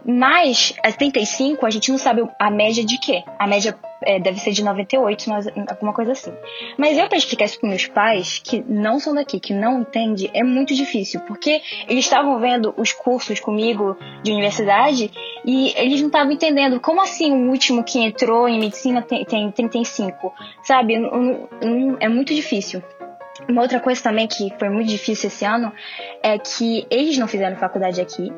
Mas, a 35, a gente não sabe a média de quê? A média é, deve ser de 98, mas, alguma coisa assim. Mas eu, para explicar isso para meus pais, que não são daqui, que não entendem, é muito difícil, porque eles estavam vendo os cursos comigo de universidade e eles não estavam entendendo como assim o último que entrou em medicina tem, tem 35, sabe? É muito difícil. Uma outra coisa também que foi muito difícil esse ano é que eles não fizeram faculdade aqui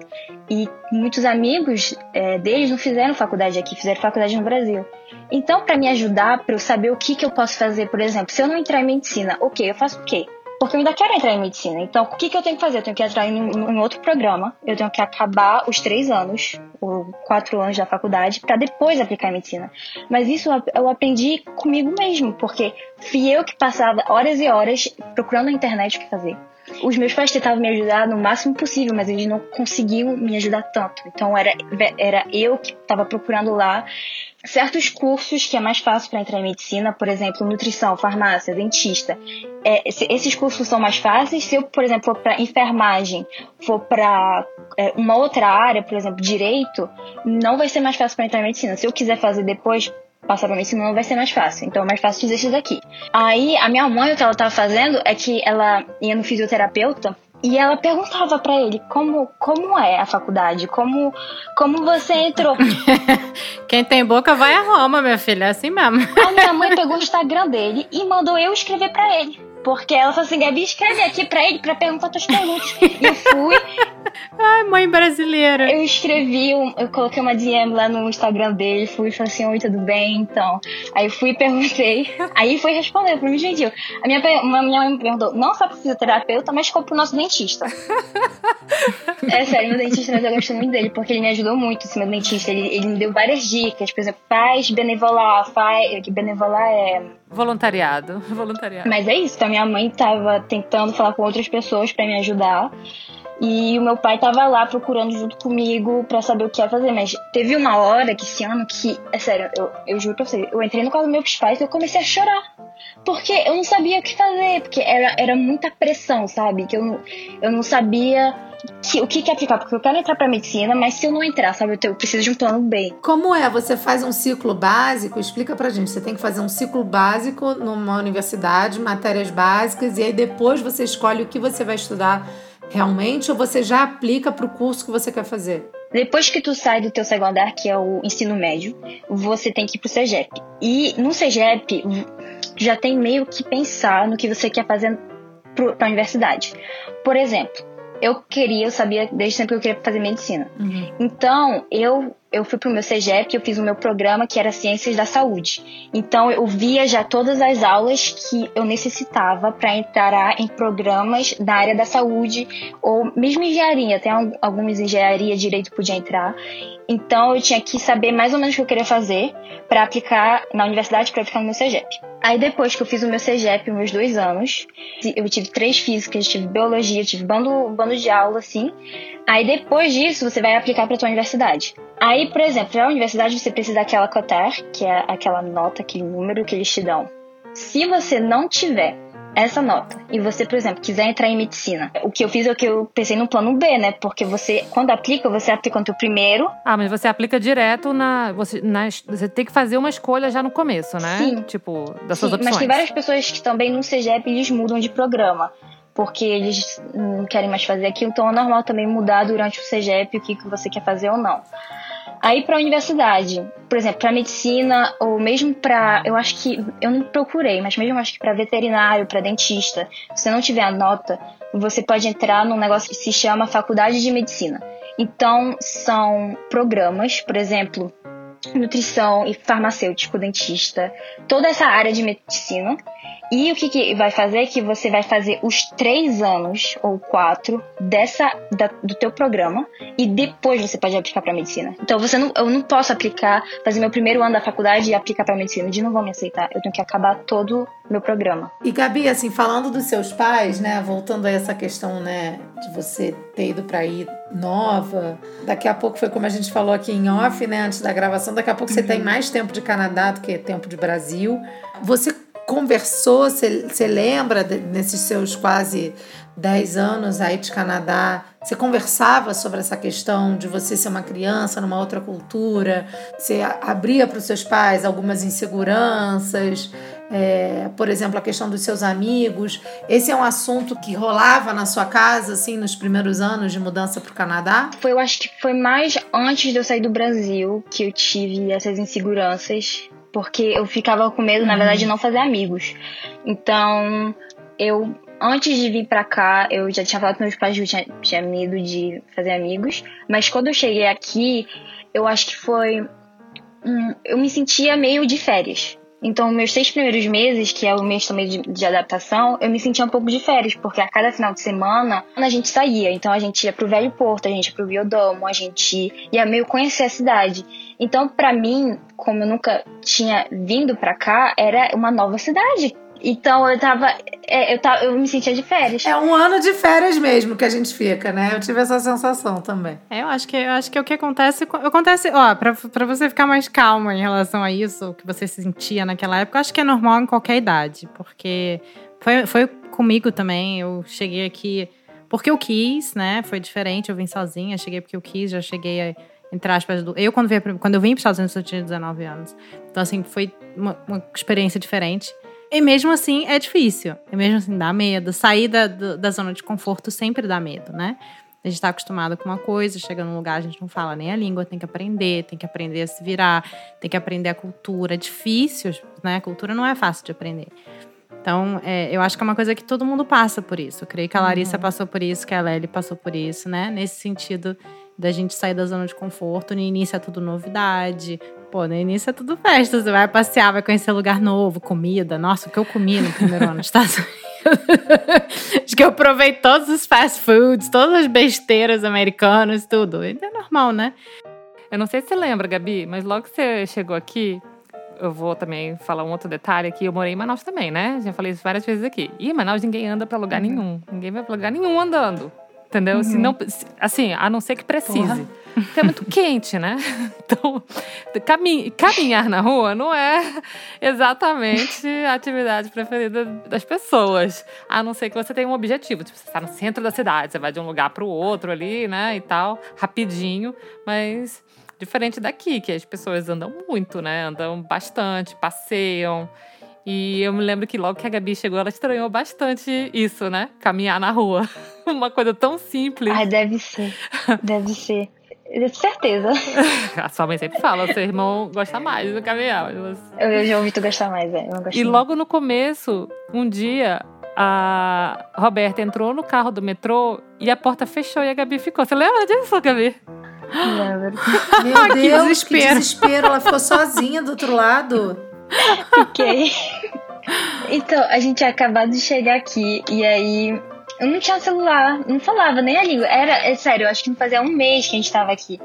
e muitos amigos é, deles não fizeram faculdade aqui, fizeram faculdade no Brasil. Então, para me ajudar, para eu saber o que, que eu posso fazer, por exemplo, se eu não entrar em medicina, ok, eu faço o quê? Porque eu ainda quero entrar em medicina. Então, o que, que eu tenho que fazer? Eu tenho que entrar em, em outro programa. Eu tenho que acabar os três anos, ou quatro anos da faculdade, para depois aplicar em medicina. Mas isso eu aprendi comigo mesmo, porque fui eu que passava horas e horas procurando na internet o que fazer. Os meus pais tentavam me ajudar no máximo possível, mas eles não conseguiam me ajudar tanto. Então era, era eu que estava procurando lá certos cursos que é mais fácil para entrar em medicina, por exemplo, nutrição, farmácia, dentista. É, esses cursos são mais fáceis. Se eu, por exemplo, for para enfermagem, for para é, uma outra área, por exemplo, direito, não vai ser mais fácil para entrar em medicina. Se eu quiser fazer depois passar para medicina não vai ser mais fácil. Então é mais fácil dizer isso daqui. Aí a minha mãe o que ela estava fazendo é que ela ia no fisioterapeuta e ela perguntava para ele como, como é a faculdade, como, como você entrou. Quem tem boca vai a Roma, minha filha, é assim mesmo. A minha mãe pegou o Instagram dele e mandou eu escrever para ele. Porque ela falou assim, Gabi, escreve aqui pra ele pra perguntar tuas perguntas. e eu fui. Ai, mãe brasileira. Eu escrevi, eu coloquei uma DM lá no Instagram dele, fui e falei assim, oi, tudo bem? Então. Aí fui e perguntei. Aí foi responder, foi me gentil. A minha, uma, minha mãe me perguntou, não só pro fisioterapeuta, mas como pro nosso dentista. é sério, meu dentista, mas eu gosto muito dele, porque ele me ajudou muito, esse meu dentista. Ele, ele me deu várias dicas, por exemplo, faz benevolar, faz. Que benevolar é Voluntariado, voluntariado. Mas é isso, então minha mãe tava tentando falar com outras pessoas para me ajudar. E o meu pai tava lá procurando junto comigo para saber o que ia fazer. Mas teve uma hora que esse ano que, é sério, eu, eu juro pra você, eu entrei no quarto dos meus pais e eu comecei a chorar. Porque eu não sabia o que fazer, porque era, era muita pressão, sabe? Que eu, eu não sabia que, o que, que aplicar, porque eu quero entrar para medicina, mas se eu não entrar, sabe, eu, te, eu, preciso de um plano B. Como é? Você faz um ciclo básico? Explica pra gente. Você tem que fazer um ciclo básico numa universidade, matérias básicas, e aí depois você escolhe o que você vai estudar realmente, ou você já aplica para o curso que você quer fazer? Depois que tu sai do teu segundo andar, que é o ensino médio, você tem que ir pro CEGEP. E no CEGEP, já tem meio que pensar no que você quer fazer para a universidade. Por exemplo, eu queria, eu sabia desde sempre que eu queria fazer medicina. Uhum. Então, eu eu fui pro meu CEGEP, eu fiz o meu programa que era Ciências da Saúde. Então, eu via já todas as aulas que eu necessitava para entrar em programas da área da saúde ou mesmo engenharia, até algumas engenharia direito podia entrar. Então, eu tinha que saber mais ou menos o que eu queria fazer para aplicar na universidade, para ficar no meu CEGEP. Aí depois que eu fiz o meu CEGEP, meus dois anos, eu tive três físicas, tive biologia, tive bando, bando de aula, assim. Aí depois disso, você vai aplicar para tua universidade. Aí, por exemplo, para a universidade você precisa daquela COTER, que é aquela nota, aquele número que eles te dão. Se você não tiver essa nota e você, por exemplo, quiser entrar em medicina, o que eu fiz é o que eu pensei no plano B, né? Porque você, quando aplica, você aplica no teu primeiro. Ah, mas você aplica direto na você, na. você tem que fazer uma escolha já no começo, né? Sim. Tipo, das suas Sim, opções. mas tem várias pessoas que também no CEGEP eles mudam de programa. Porque eles não querem mais fazer aquilo, então é normal também mudar durante o CEGEP o que, que você quer fazer ou não. Aí para a universidade, por exemplo, para medicina ou mesmo para, eu acho que eu não procurei, mas mesmo acho que para veterinário, para dentista, se você não tiver a nota, você pode entrar num negócio que se chama faculdade de medicina. Então são programas, por exemplo, nutrição e farmacêutico, dentista, toda essa área de medicina e o que, que vai fazer é que você vai fazer os três anos ou quatro dessa da, do teu programa e depois você pode aplicar para medicina. Então você não, eu não posso aplicar, fazer meu primeiro ano da faculdade e aplicar para medicina. Eles não vão me aceitar. Eu tenho que acabar todo meu programa. E Gabi, assim, falando dos seus pais, né, voltando a essa questão, né, de você ter ido para ir nova, daqui a pouco foi como a gente falou aqui em off, né, antes da gravação, daqui a pouco você tem mais tempo de Canadá do que tempo de Brasil. Você conversou, você lembra nesses seus quase 10 anos aí de Canadá, você conversava sobre essa questão de você ser uma criança numa outra cultura, você abria para os seus pais algumas inseguranças, é, por exemplo, a questão dos seus amigos. Esse é um assunto que rolava na sua casa, assim, nos primeiros anos de mudança para o Canadá? Foi, eu acho que foi mais antes de eu sair do Brasil que eu tive essas inseguranças porque eu ficava com medo, na verdade, de não fazer amigos. Então, eu antes de vir pra cá, eu já tinha falado com meus pais que eu tinha, tinha medo de fazer amigos, mas quando eu cheguei aqui, eu acho que foi hum, eu me sentia meio de férias. Então, meus seis primeiros meses, que é o mês também de, de, adaptação, eu me sentia um pouco de férias, porque a cada final de semana a gente saía. Então, a gente ia pro Velho Porto, a gente ia pro Biodomo, a gente ia meio conhecer a cidade. Então, para mim, como eu nunca tinha vindo para cá, era uma nova cidade. Então eu tava, é, eu tava. Eu me sentia de férias. É um ano de férias mesmo que a gente fica, né? Eu tive essa sensação também. É, eu acho que eu acho que o que acontece. Acontece, ó, pra, pra você ficar mais calma em relação a isso, o que você se sentia naquela época, eu acho que é normal em qualquer idade. Porque foi, foi comigo também. Eu cheguei aqui porque eu quis, né? Foi diferente, eu vim sozinha, cheguei porque eu quis, já cheguei a entre aspas, do, eu quando, veio, quando eu vim para os Estados Unidos eu tinha 19 anos. Então, assim, foi uma, uma, experiência diferente. E mesmo assim é difícil. E mesmo assim dá medo. Sair da, da zona de conforto sempre dá medo, né? A gente está acostumado com uma coisa, chega num lugar, a gente não fala nem a língua, tem que aprender, tem que aprender a se virar, tem que aprender a cultura. É difícil, né? A cultura não é fácil de aprender. Então, é, eu acho que é uma coisa que todo mundo passa por isso. Eu creio que a Larissa uhum. passou por isso, que a Lely passou por isso, né? Nesse sentido da gente sair da zona de conforto. No início é tudo novidade. Pô, no início é tudo festa. Você vai passear, vai conhecer lugar novo, comida. Nossa, o que eu comi no primeiro ano dos Estados Unidos. Acho que eu provei todos os fast foods, todas as besteiras americanas, tudo. É normal, né? Eu não sei se você lembra, Gabi, mas logo que você chegou aqui, eu vou também falar um outro detalhe aqui. Eu morei em Manaus também, né? Já falei isso várias vezes aqui. E em Manaus ninguém anda para lugar uhum. nenhum. Ninguém vai pra lugar nenhum andando. Entendeu? Uhum. Se não, assim, a não ser que precise. Porque é muito quente, né? Então, camin caminhar na rua não é exatamente a atividade preferida das pessoas. A não ser que você tenha um objetivo. Tipo, você está no centro da cidade, você vai de um lugar para o outro ali, né? E tal, rapidinho. Mas diferente daqui, que as pessoas andam muito, né? Andam bastante, passeiam. E eu me lembro que logo que a Gabi chegou, ela estranhou bastante isso, né? Caminhar na rua. Uma coisa tão simples. Ai, deve ser. Deve ser. De certeza. A sua mãe sempre fala, seu irmão gosta mais do caminhar. Você... Eu já ouvi tu gostar mais, é. e logo no começo, um dia, a Roberta entrou no carro do metrô e a porta fechou e a Gabi ficou. Você lembra disso, Gabi? Lembro. Meu Deus, que desespero. que desespero. Ela ficou sozinha do outro lado. Fiquei. Então, a gente tinha acabado de chegar aqui e aí Eu não tinha celular, não falava nem a língua. Era, é sério, eu acho que não fazia um mês que a gente tava aqui.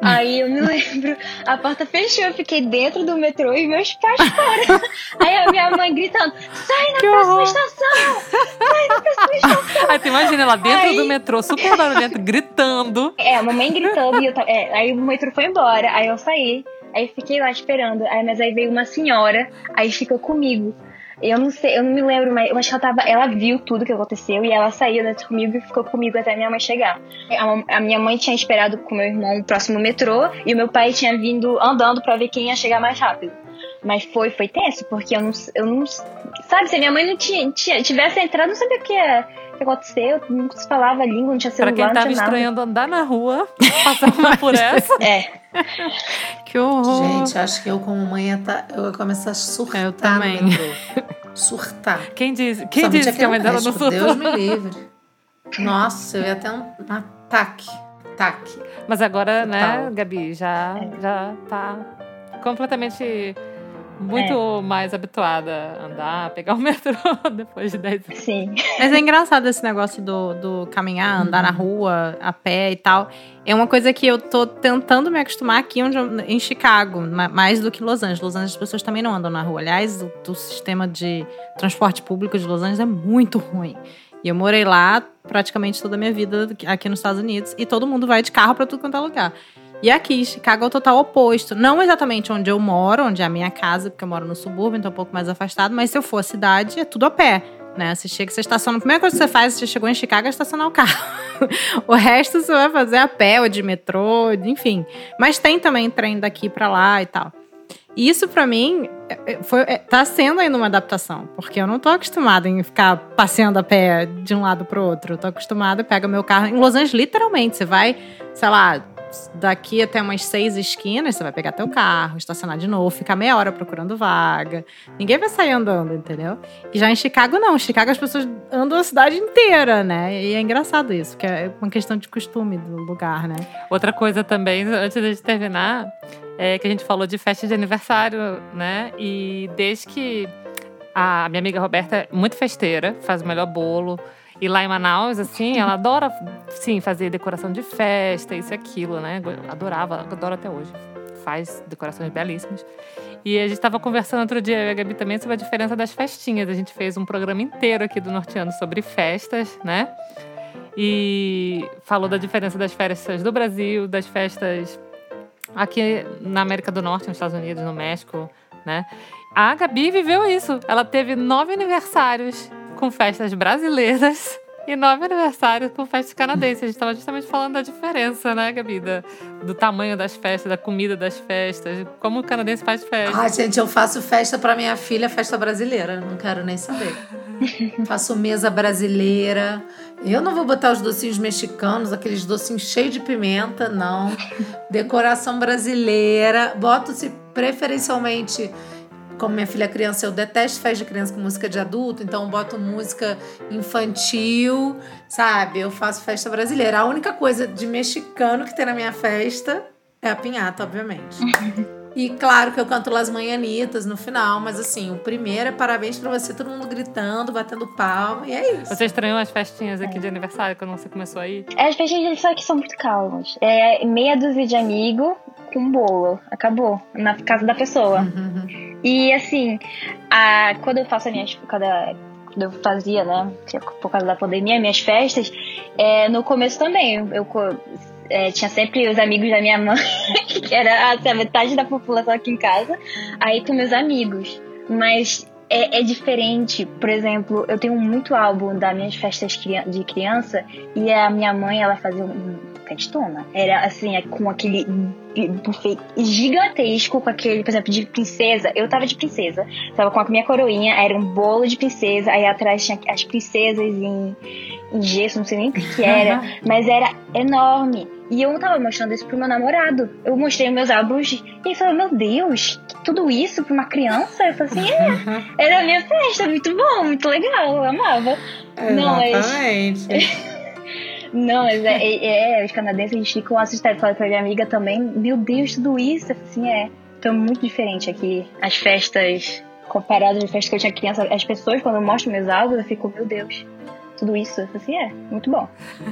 Aí eu me lembro, a porta fechou, eu fiquei dentro do metrô e meus pais fora. Aí a minha mãe gritando: sai na Que próxima horror. estação! Sai na próxima estação! Aí tu imagina ela dentro Aí- do metrô, super barulhento, gritando. É, a mamãe gritando e eu tava. É, aí o metrô foi embora, aí eu saí. Aí fiquei lá esperando. Aí, mas aí veio uma senhora, aí ficou comigo. Eu não sei, eu não me lembro, mas eu acho que ela tava. Ela viu tudo que aconteceu e ela saiu dentro comigo e ficou comigo até minha mãe chegar. A, a minha mãe tinha esperado com meu irmão o próximo metrô e o meu pai tinha vindo andando pra ver quem ia chegar mais rápido. Mas foi, foi tenso, porque eu não, eu não. Sabe, se a minha mãe não tinha, tinha- tivesse entrado, não sabia o que, ia- que aconteceu, não se falava a língua, não tinha Pra celular, quem não tava tinha nada. estranhando andar na rua, passando por essa. É, Que horror. Gente, acho que eu como mãe ia, tá, eu ia começar a surtar Eu também. Surtar. Quem disse, quem Somente disse que a mãe dela não surtou? Deus me livre. Nossa, eu ia ter um, um ataque. Ataque. Mas agora, né, Total. Gabi, já, já tá completamente muito mais habituada a andar, pegar o metrô depois de 10 anos. sim. Mas é engraçado esse negócio do, do caminhar, andar na rua, a pé e tal. É uma coisa que eu tô tentando me acostumar aqui onde eu- em Chicago, ma- mais do que em Los Angeles. Los Angeles as pessoas também não andam na rua. Aliás, o, o sistema de transporte público de Los Angeles é muito ruim. E eu morei lá praticamente toda a minha vida aqui nos Estados Unidos e todo mundo vai de carro pra tudo quanto é lugar. E aqui, Chicago é o total oposto. Não exatamente onde eu moro, onde é a minha casa, porque eu moro no subúrbio, então é um pouco mais afastado, mas se eu for à cidade, é tudo a pé. Né? Você chega, você estaciona. A primeira coisa que você faz, você chegou em Chicago, é estacionar o carro. o resto você vai fazer a pé ou de metrô, enfim. Mas tem também trem daqui pra lá e tal. E isso pra mim é- é- foi, é, tá sendo ainda uma adaptação, porque eu não tô acostumada em ficar passeando a pé de um lado pro outro. Eu tô acostumada, pega meu carro. Em Los Angeles, literalmente, você vai, sei lá, daqui até umas seis esquinas, você vai pegar teu carro, estacionar de novo, ficar meia hora procurando vaga. Ninguém vai sair andando, entendeu? E já em Chicago, não. Em Chicago, as pessoas andam a cidade inteira, né? E é engraçado isso, que é uma questão de costume do lugar, né? Outra coisa também, antes de terminar, é que a gente falou de festa de aniversário, né? E desde que a minha amiga Roberta é muito festeira, faz o melhor bolo. E lá em Manaus, assim, ela adora, sim, fazer decoração de festa, isso e aquilo, né? Adorava, adora até hoje. Faz decorações belíssimas. E a gente estava conversando outro dia, eu e a Gabi também, sobre a diferença das festinhas. A gente fez um programa inteiro aqui do Norteano sobre festas, né? E falou da diferença das festas do Brasil, das festas aqui na América do Norte, nos Estados Unidos, no México, né? A Gabi viveu isso. Ela teve nove aniversários com festas brasileiras e nove aniversários com festas canadenses. A gente estava justamente falando da diferença, né, Gabi? Da- do tamanho das festas, da comida das festas, como o canadense faz festa. Ai, gente, eu faço festa pra minha filha, festa brasileira. Não quero nem saber. faço mesa brasileira. Eu não vou botar os docinhos mexicanos, aqueles docinhos cheios de pimenta, não. Decoração brasileira. Boto-se preferencialmente. Como minha filha é criança, eu detesto festa de criança com música de adulto, então eu boto música infantil, sabe? Eu faço festa brasileira. A única coisa de mexicano que tem na minha festa é a pinhata, obviamente. E claro que eu canto Las Manhanitas no final, mas assim, o primeiro é parabéns pra você, todo mundo gritando, batendo palma, e é isso. Você estranhou as festinhas aqui de aniversário quando você começou aí? As festas de aniversário aqui são muito calmas. É meia dúzia de amigo com bolo. Acabou. Na casa da pessoa. Uhum. E assim, a, quando eu faço as minhas. Quando, a- quando eu fazia, né? Por causa da pandemia, minhas festas, é, no começo também. Eu co- é, tinha sempre os amigos da minha mãe, que era assim, a metade da população aqui em casa, aí com meus amigos. Mas é, é diferente. Por exemplo, eu tenho muito álbum das minhas festas de criança e a minha mãe, ela fazia um festona. Era assim, é com aquele buffet gigantesco, com aquele, por exemplo, de princesa. Eu tava de princesa, tava com a minha coroinha, era um bolo de princesa, aí atrás tinha as princesas em, em gesso, não sei nem o que, que era, mas era enorme. E eu tava mostrando isso pro meu namorado. Eu mostrei meus álbuns e ele falou: Meu Deus, tudo isso pra uma criança? Eu falei assim: É, era a minha festa, muito bom, muito legal, eu amava. Não, mas- Exatamente. Não, mas é, é, é, os canadenses eles ficam assustados. Falei pra minha amiga também: Meu Deus, tudo isso? Assim: É, então muito diferente aqui. As festas, comparadas às festas que eu tinha criança, as pessoas, quando eu mostro meus álbuns, eu fico: Meu Deus. Tudo isso. Eu falei assim, é, muito bom.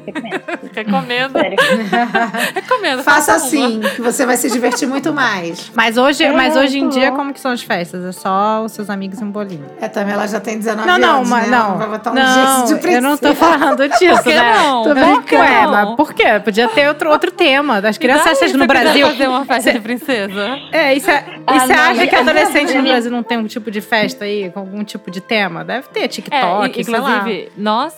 Recomendo. Recomendo. Recomendo. Faça assim, que você vai se divertir muito mais. Mas hoje, É, mas hoje em dia, bom. como que são as festas? É só os seus amigos e um bolinho. É, também ela já tem 19 Não, não, anos, mas né? Ela não. vai botar um não, de princesa. eu não tô falando disso, que né? não? Tô Por que brincando. Ué, não? mas por quê? Podia ter outro, outro tema. As crianças no Brasil. fazer uma festa de princesa? É, e você Ah, não, acha que adolescente no Brasil não tem um tipo de festa aí, com algum tipo de tema? Deve ter, É, TikTok, e- sei lá.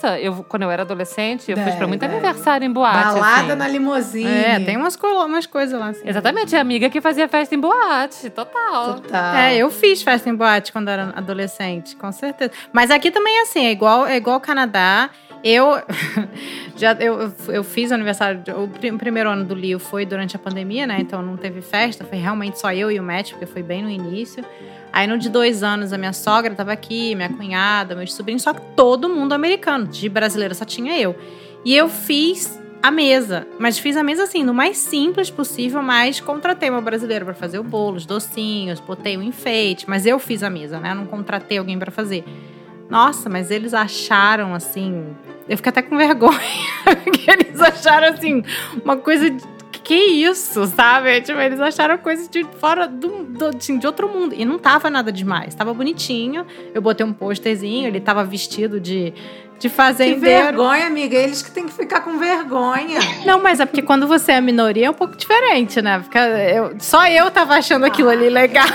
Nossa, eu, quando eu era adolescente, eu fui Deve, pra muito deve. aniversário em boate. Balada assim. na limusine. É, tem umas, umas coisas lá. Assim. Exatamente, a amiga que fazia festa em boate, total. Total. É, eu fiz festa em boate quando era adolescente, com certeza. Mas aqui também é assim, é igual, é igual ao Canadá. Eu já eu, eu fiz aniversário, o prim- primeiro ano do Lio foi durante a pandemia, né? Então não teve festa, foi realmente só eu e o Matt, porque foi bem no início. Aí no de dois anos a minha sogra tava aqui, minha cunhada, meus sobrinhos, só que todo mundo americano, de brasileiro só tinha eu. E eu fiz a mesa, mas fiz a mesa assim, no mais simples possível, mas contratei meu brasileiro para fazer o bolo, os docinhos, botei o enfeite, mas eu fiz a mesa, né? Eu não contratei alguém para fazer. Nossa, mas eles acharam assim, eu fiquei até com vergonha, porque eles acharam assim uma coisa de que isso, sabe? Tipo, eles acharam coisa de fora do, do assim, de outro mundo. E não tava nada demais. Tava bonitinho. Eu botei um posterzinho, ele tava vestido de, de Que fazendeiro. vergonha, amiga. Eles que têm que ficar com vergonha. Não, mas é porque quando você é minoria é um pouco diferente, né? Porque eu, só eu tava achando aquilo ali legal.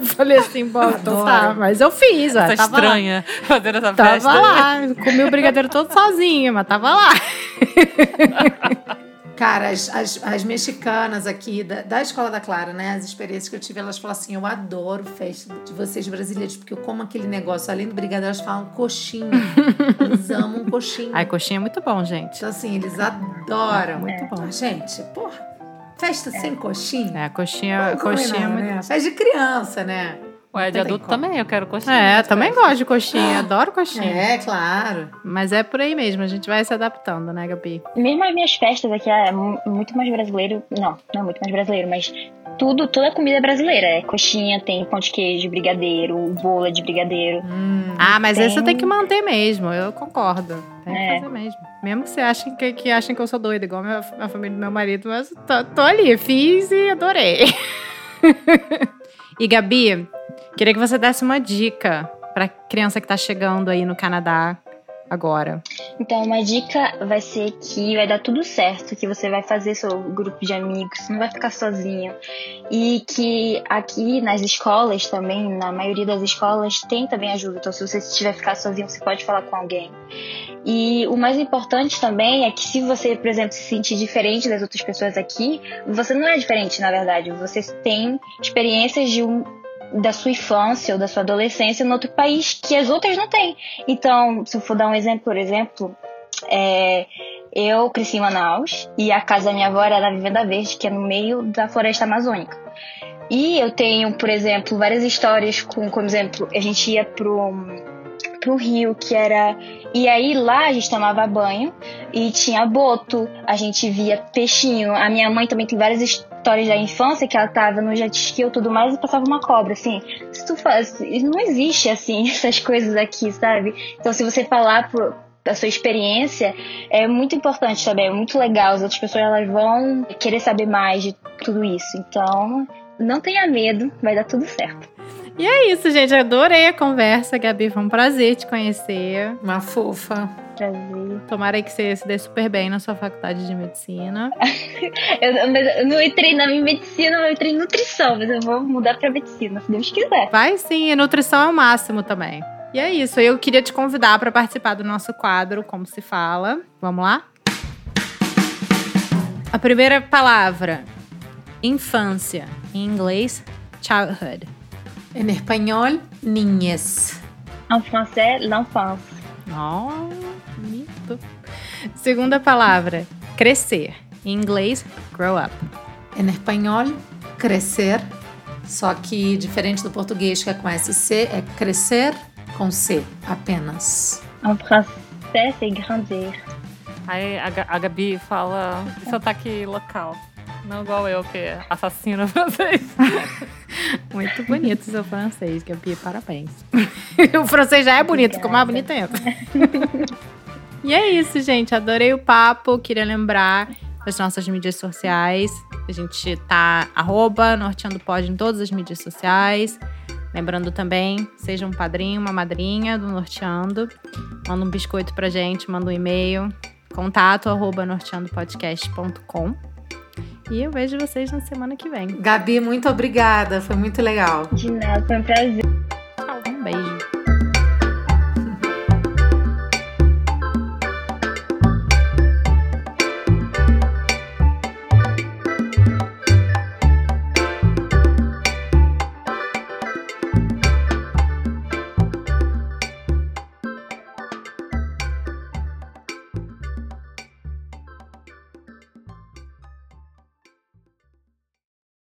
eu falei assim, bom, então tá. Mas eu fiz, ó. Tava estranha fazendo essa Lá. Tava festa. lá. Comi o brigadeiro todo sozinha, mas tava lá. Cara, as, as, as mexicanas aqui da, da escola da Clara, né? As experiências que eu tive, elas falam assim: eu adoro festa de vocês brasileiros, porque eu como aquele negócio, além do brigadeiro, elas falam coxinha. eles amam coxinha. Ai, coxinha é muito bom, gente. Então, assim, eles adoram. Muito bom. Ah, Gente, porra, festa sem coxinha? É, coxinha, Vamos coxinha é combinar, muito né? Festa de criança, né? Ué, de adulto como. também, eu quero coxinha. É, também gosto de coxinha, adoro coxinha. É, claro. Mas é por aí mesmo, a gente vai se adaptando, né, Gabi? Mesmo as minhas festas aqui é mu- muito mais brasileiro. Não, não é muito mais brasileiro, mas tudo, toda comida é brasileira. É coxinha, tem pão de queijo, brigadeiro, bolo de brigadeiro. Hum, Ah, mas Tem- esse tem que manter mesmo, eu concordo. Tem que É. fazer mesmo. Mesmo que você achem que, que achem que eu sou doida, igual a minha, a família do meu marido, mas tô, tô ali, fiz e adorei. e Gabi, queria que você desse uma dica pra criança que tá chegando aí no Canadá agora. Então, uma dica vai ser que vai dar tudo certo, que você vai fazer seu grupo de amigos, não vai ficar sozinho. E que aqui nas escolas também, na maioria das escolas, tem também ajuda. Então, se você estiver ficar sozinho, você pode falar com alguém. E o mais importante também é que se você, por exemplo, se sentir diferente das outras pessoas aqui, você não é diferente, na verdade. Você tem experiências de um da sua infância ou da sua adolescência em outro país que as outras não têm. Então, se eu for dar um exemplo, por exemplo, é, eu cresci em Manaus e a casa da minha avó era na Vivenda Verde, que é no meio da floresta amazônica. E eu tenho, por exemplo, várias histórias com, como exemplo, a gente ia pro, pro rio, que era. E aí lá a gente tomava banho e tinha boto, a gente via peixinho. A minha mãe também tem várias histórias da infância que ela tava no jet ski e tudo mais e passava uma cobra, assim. Se tu faz. Não existe, assim, essas coisas aqui, sabe? Então se você falar pro, da sua experiência, é muito importante também, é muito legal. As outras pessoas elas vão querer saber mais de tudo isso. Então, não tenha medo, vai dar tudo certo. E é isso, gente. Adorei a conversa, Gabi. Foi um prazer te conhecer. uma fofa. Prazer. Tomara que você se dê super bem na sua faculdade de medicina. Eu, mas eu não entrei na minha medicina, eu entrei em nutrição, mas eu vou mudar pra medicina, se Deus quiser. Vai sim, e nutrição é o máximo também. E é isso, eu queria te convidar para participar do nosso quadro Como se fala. Vamos lá? A primeira palavra, infância. Em inglês, childhood. Em espanhol, niñez. En français, l'enfance. Oh, bonito. Segunda palavra, crescer. Em inglês, grow up. Em espanhol, crescer. Só que diferente do português, que é com SC, é crescer com C apenas. En français, c'est grandir. Aí a, a Gabi fala de sotaque local. Não igual eu, que assassino francês. Muito bonito seu francês, Gabi. Parabéns. o francês já é bonito, ficou mais bonito ainda. e é isso, gente. Adorei o papo. Queria lembrar das nossas mídias sociais. A gente tá arroba norteando pod em todas as mídias sociais. Lembrando também, seja um padrinho, uma madrinha do Norteando. Manda um biscoito pra gente, manda um e-mail. Contato arroba norteandopodcast.com. E eu vejo vocês na semana que vem. Gabi, muito obrigada. Foi muito legal. De nada, foi um prazer.